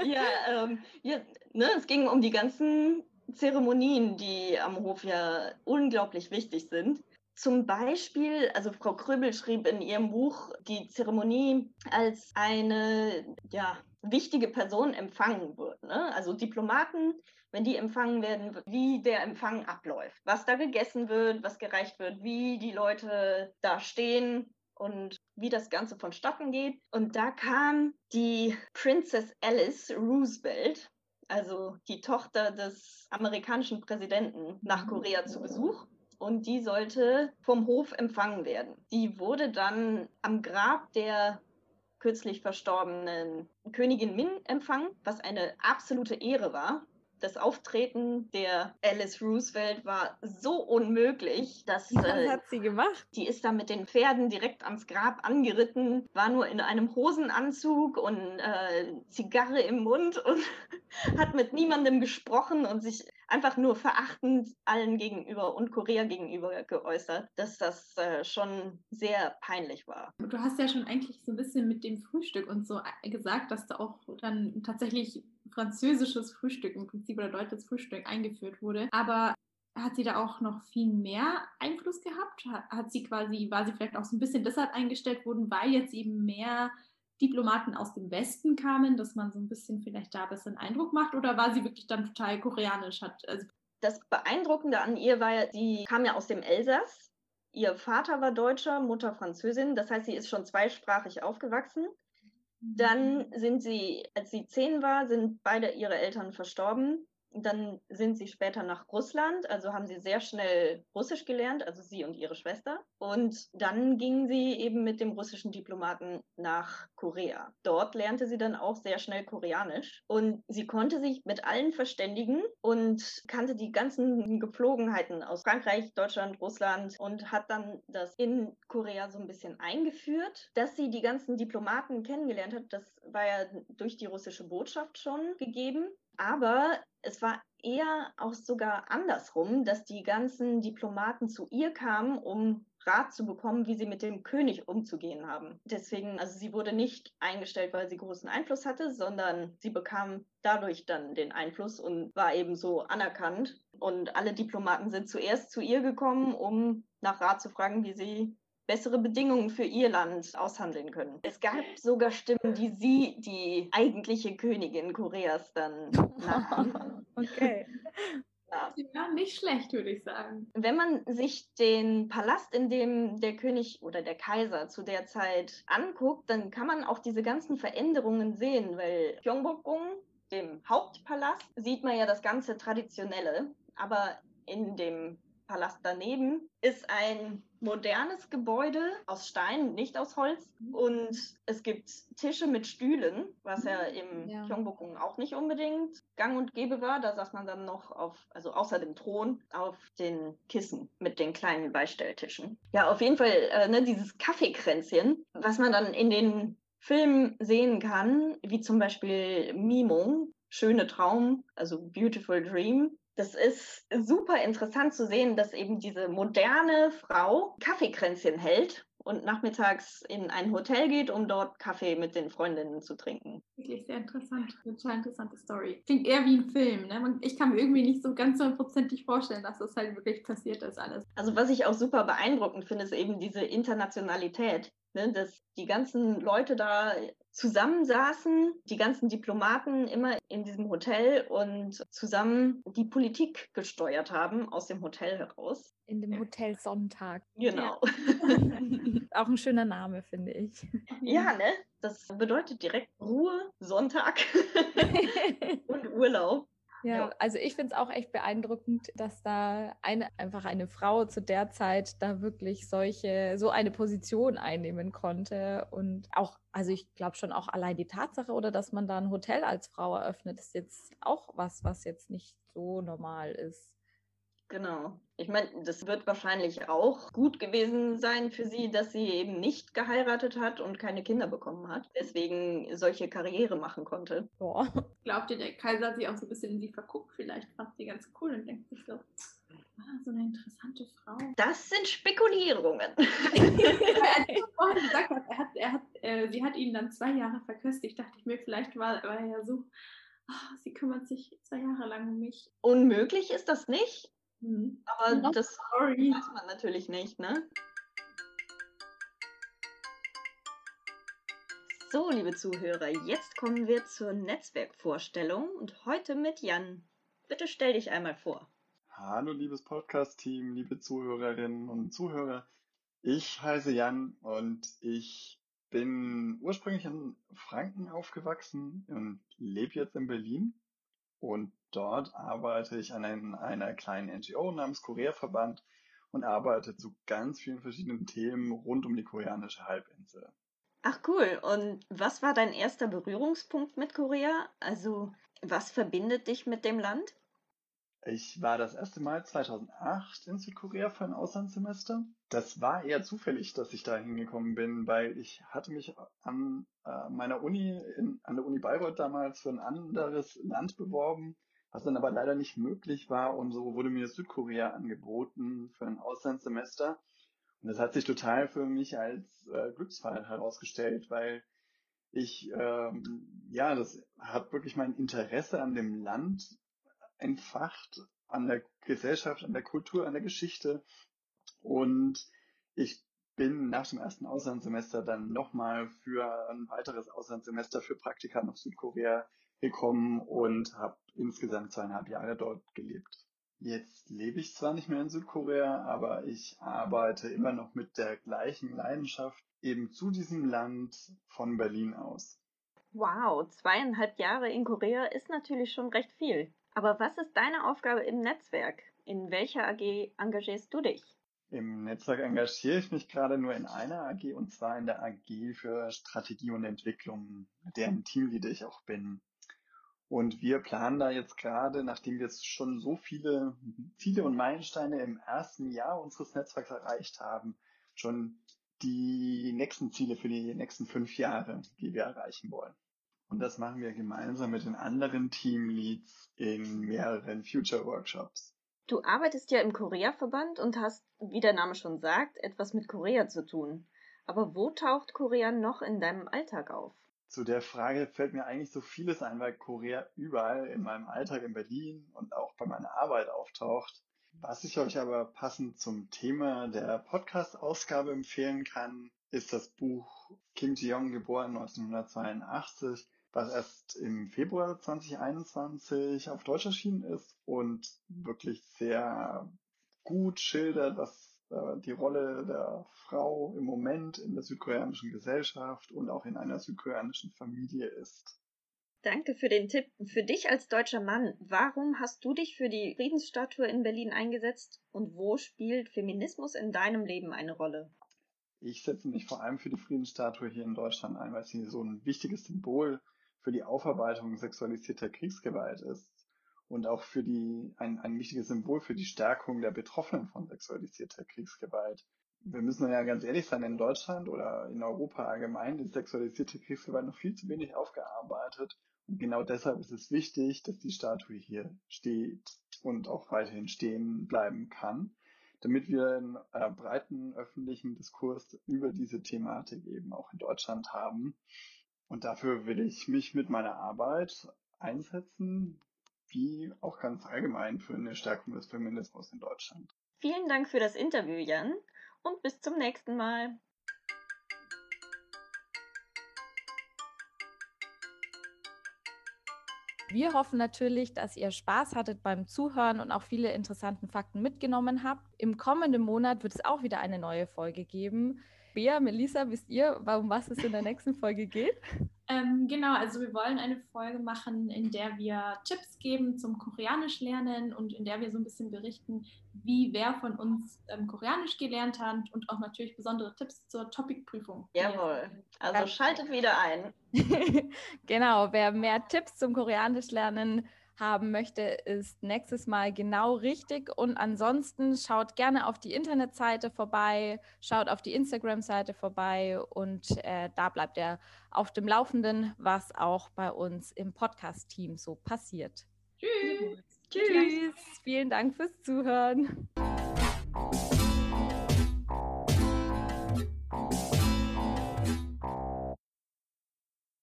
ja, ähm, ja ne, es ging um die ganzen Zeremonien, die am Hof ja unglaublich wichtig sind. Zum Beispiel, also Frau Kröbel schrieb in ihrem Buch die Zeremonie als eine ja, wichtige Person empfangen wird. Ne? Also Diplomaten, wenn die empfangen werden, wie der Empfang abläuft, was da gegessen wird, was gereicht wird, wie die Leute da stehen und wie das Ganze vonstatten geht. Und da kam die Princess Alice Roosevelt, also die Tochter des amerikanischen Präsidenten, nach Korea zu Besuch und die sollte vom Hof empfangen werden. Die wurde dann am Grab der kürzlich verstorbenen Königin Min empfangen, was eine absolute Ehre war das Auftreten der Alice Roosevelt war so unmöglich, dass. Was äh, hat sie gemacht? Die ist da mit den Pferden direkt ans Grab angeritten, war nur in einem Hosenanzug und äh, Zigarre im Mund und hat mit niemandem gesprochen und sich einfach nur verachtend allen gegenüber und Korea gegenüber geäußert, dass das äh, schon sehr peinlich war. Du hast ja schon eigentlich so ein bisschen mit dem Frühstück und so äh, gesagt, dass da auch dann tatsächlich französisches Frühstück im Prinzip oder deutsches Frühstück eingeführt wurde. Aber hat sie da auch noch viel mehr Einfluss gehabt? Hat sie quasi, war sie vielleicht auch so ein bisschen deshalb eingestellt worden, weil jetzt eben mehr Diplomaten aus dem Westen kamen, dass man so ein bisschen vielleicht da besser einen Eindruck macht? Oder war sie wirklich dann total koreanisch? Hat, also das Beeindruckende an ihr war ja, sie kam ja aus dem Elsass. Ihr Vater war Deutscher, Mutter Französin. Das heißt, sie ist schon zweisprachig aufgewachsen. Dann sind sie, als sie zehn war, sind beide ihre Eltern verstorben. Dann sind sie später nach Russland, also haben sie sehr schnell Russisch gelernt, also sie und ihre Schwester. Und dann gingen sie eben mit dem russischen Diplomaten nach Korea. Dort lernte sie dann auch sehr schnell Koreanisch und sie konnte sich mit allen verständigen und kannte die ganzen Gepflogenheiten aus Frankreich, Deutschland, Russland und hat dann das in Korea so ein bisschen eingeführt. Dass sie die ganzen Diplomaten kennengelernt hat, das war ja durch die russische Botschaft schon gegeben. Aber es war eher auch sogar andersrum, dass die ganzen Diplomaten zu ihr kamen, um Rat zu bekommen, wie sie mit dem König umzugehen haben. Deswegen, also sie wurde nicht eingestellt, weil sie großen Einfluss hatte, sondern sie bekam dadurch dann den Einfluss und war eben so anerkannt. Und alle Diplomaten sind zuerst zu ihr gekommen, um nach Rat zu fragen, wie sie bessere Bedingungen für ihr Land aushandeln können. Es gab sogar Stimmen, die sie die eigentliche Königin Koreas dann okay. Ja. Die waren nicht schlecht, würde ich sagen. Wenn man sich den Palast, in dem der König oder der Kaiser zu der Zeit anguckt, dann kann man auch diese ganzen Veränderungen sehen, weil Gyeongbokgung, dem Hauptpalast, sieht man ja das ganze Traditionelle, aber in dem Palast daneben ist ein modernes Gebäude aus Stein, nicht aus Holz. Und es gibt Tische mit Stühlen, was ja im ja. Gyeongbokgung auch nicht unbedingt gang und gäbe war. Da saß man dann noch auf, also außer dem Thron, auf den Kissen mit den kleinen Beistelltischen. Ja, auf jeden Fall äh, ne, dieses Kaffeekränzchen, was man dann in den Filmen sehen kann, wie zum Beispiel Mimung, Schöne Traum, also Beautiful Dream das ist super interessant zu sehen, dass eben diese moderne Frau Kaffeekränzchen hält und nachmittags in ein Hotel geht, um dort Kaffee mit den Freundinnen zu trinken. Wirklich sehr interessant, total interessante Story. Klingt eher wie ein Film. Ne? Ich kann mir irgendwie nicht so ganz hundertprozentig vorstellen, dass das halt wirklich passiert ist alles. Also was ich auch super beeindruckend finde, ist eben diese Internationalität. Ne, dass die ganzen Leute da zusammensaßen, die ganzen Diplomaten immer in diesem Hotel und zusammen die Politik gesteuert haben aus dem Hotel heraus. In dem Hotel Sonntag. Genau. Ja. Auch ein schöner Name, finde ich. Ja, ne? Das bedeutet direkt Ruhe, Sonntag und Urlaub. Ja, also ich finde es auch echt beeindruckend, dass da eine, einfach eine Frau zu der Zeit da wirklich solche, so eine Position einnehmen konnte. Und auch, also ich glaube schon auch allein die Tatsache oder dass man da ein Hotel als Frau eröffnet, ist jetzt auch was, was jetzt nicht so normal ist. Genau. Ich meine, das wird wahrscheinlich auch gut gewesen sein für sie, dass sie eben nicht geheiratet hat und keine Kinder bekommen hat, deswegen solche Karriere machen konnte. Boah. Glaubt ihr, der Kaiser hat sich auch so ein bisschen in sie verguckt? Vielleicht fand sie ganz cool und denkt sich so, ah, so eine interessante Frau. Das sind Spekulierungen. gesagt hat, er hat, er hat, äh, sie hat ihn dann zwei Jahre verköstigt, dachte ich mir, vielleicht war, war er ja so, oh, sie kümmert sich zwei Jahre lang um mich. Unmöglich ist das nicht. Mhm. Aber Not das sorry. weiß man natürlich nicht, ne? So, liebe Zuhörer, jetzt kommen wir zur Netzwerkvorstellung und heute mit Jan. Bitte stell dich einmal vor. Hallo, liebes Podcast-Team, liebe Zuhörerinnen und Zuhörer. Ich heiße Jan und ich bin ursprünglich in Franken aufgewachsen und lebe jetzt in Berlin. Und dort arbeite ich an einer kleinen NGO namens Korea-Verband und arbeite zu ganz vielen verschiedenen Themen rund um die koreanische Halbinsel. Ach cool. Und was war dein erster Berührungspunkt mit Korea? Also was verbindet dich mit dem Land? Ich war das erste Mal 2008 in Südkorea für ein Auslandssemester. Das war eher zufällig, dass ich da hingekommen bin, weil ich hatte mich an äh, meiner Uni, in, an der Uni Bayreuth damals für ein anderes Land beworben, was dann aber leider nicht möglich war und so wurde mir Südkorea angeboten für ein Auslandssemester. Und das hat sich total für mich als äh, Glücksfall herausgestellt, weil ich, ähm, ja, das hat wirklich mein Interesse an dem Land entfacht an der Gesellschaft, an der Kultur, an der Geschichte. Und ich bin nach dem ersten Auslandssemester dann nochmal für ein weiteres Auslandssemester für Praktika nach Südkorea gekommen und habe insgesamt zweieinhalb Jahre dort gelebt. Jetzt lebe ich zwar nicht mehr in Südkorea, aber ich arbeite immer noch mit der gleichen Leidenschaft eben zu diesem Land von Berlin aus. Wow, zweieinhalb Jahre in Korea ist natürlich schon recht viel. Aber was ist deine Aufgabe im Netzwerk? In welcher AG engagierst du dich? Im Netzwerk engagiere ich mich gerade nur in einer AG und zwar in der AG für Strategie und Entwicklung, deren Teamleader ich auch bin. Und wir planen da jetzt gerade, nachdem wir jetzt schon so viele Ziele und Meilensteine im ersten Jahr unseres Netzwerks erreicht haben, schon die nächsten Ziele für die nächsten fünf Jahre, die wir erreichen wollen. Und das machen wir gemeinsam mit den anderen Teamleads in mehreren Future Workshops. Du arbeitest ja im Korea-Verband und hast, wie der Name schon sagt, etwas mit Korea zu tun. Aber wo taucht Korea noch in deinem Alltag auf? Zu der Frage fällt mir eigentlich so vieles ein, weil Korea überall in meinem Alltag in Berlin und auch bei meiner Arbeit auftaucht. Was ich euch aber passend zum Thema der Podcast-Ausgabe empfehlen kann, ist das Buch Kim Ji-young, geboren 1982, was erst im Februar 2021 auf Deutsch erschienen ist und wirklich sehr gut schildert, was äh, die Rolle der Frau im Moment in der südkoreanischen Gesellschaft und auch in einer südkoreanischen Familie ist. Danke für den Tipp. Für dich als deutscher Mann, warum hast du dich für die Friedensstatue in Berlin eingesetzt und wo spielt Feminismus in deinem Leben eine Rolle? Ich setze mich vor allem für die Friedensstatue hier in Deutschland ein, weil sie so ein wichtiges Symbol für die Aufarbeitung sexualisierter Kriegsgewalt ist und auch für die, ein, ein wichtiges Symbol für die Stärkung der Betroffenen von sexualisierter Kriegsgewalt. Wir müssen ja ganz ehrlich sein, in Deutschland oder in Europa allgemein ist sexualisierte Kriegsgewalt noch viel zu wenig aufgearbeitet. Und genau deshalb ist es wichtig, dass die Statue hier steht und auch weiterhin stehen bleiben kann, damit wir einen äh, breiten öffentlichen Diskurs über diese Thematik eben auch in Deutschland haben und dafür will ich mich mit meiner Arbeit einsetzen, wie auch ganz allgemein für eine Stärkung des Feminismus in Deutschland. Vielen Dank für das Interview, Jan, und bis zum nächsten Mal. Wir hoffen natürlich, dass ihr Spaß hattet beim Zuhören und auch viele interessante Fakten mitgenommen habt. Im kommenden Monat wird es auch wieder eine neue Folge geben. Bea, Melissa, wisst ihr, warum was es in der nächsten Folge geht? Ähm, genau, also wir wollen eine Folge machen, in der wir Tipps geben zum Koreanisch lernen und in der wir so ein bisschen berichten, wie wer von uns ähm, Koreanisch gelernt hat und auch natürlich besondere Tipps zur Topicprüfung. Jawohl, also schaltet wieder ein. genau, wer mehr Tipps zum Koreanisch lernen haben möchte, ist nächstes Mal genau richtig. Und ansonsten schaut gerne auf die Internetseite vorbei, schaut auf die Instagram-Seite vorbei und äh, da bleibt er auf dem Laufenden, was auch bei uns im Podcast-Team so passiert. Tschüss. Tschüss. Vielen Dank fürs Zuhören.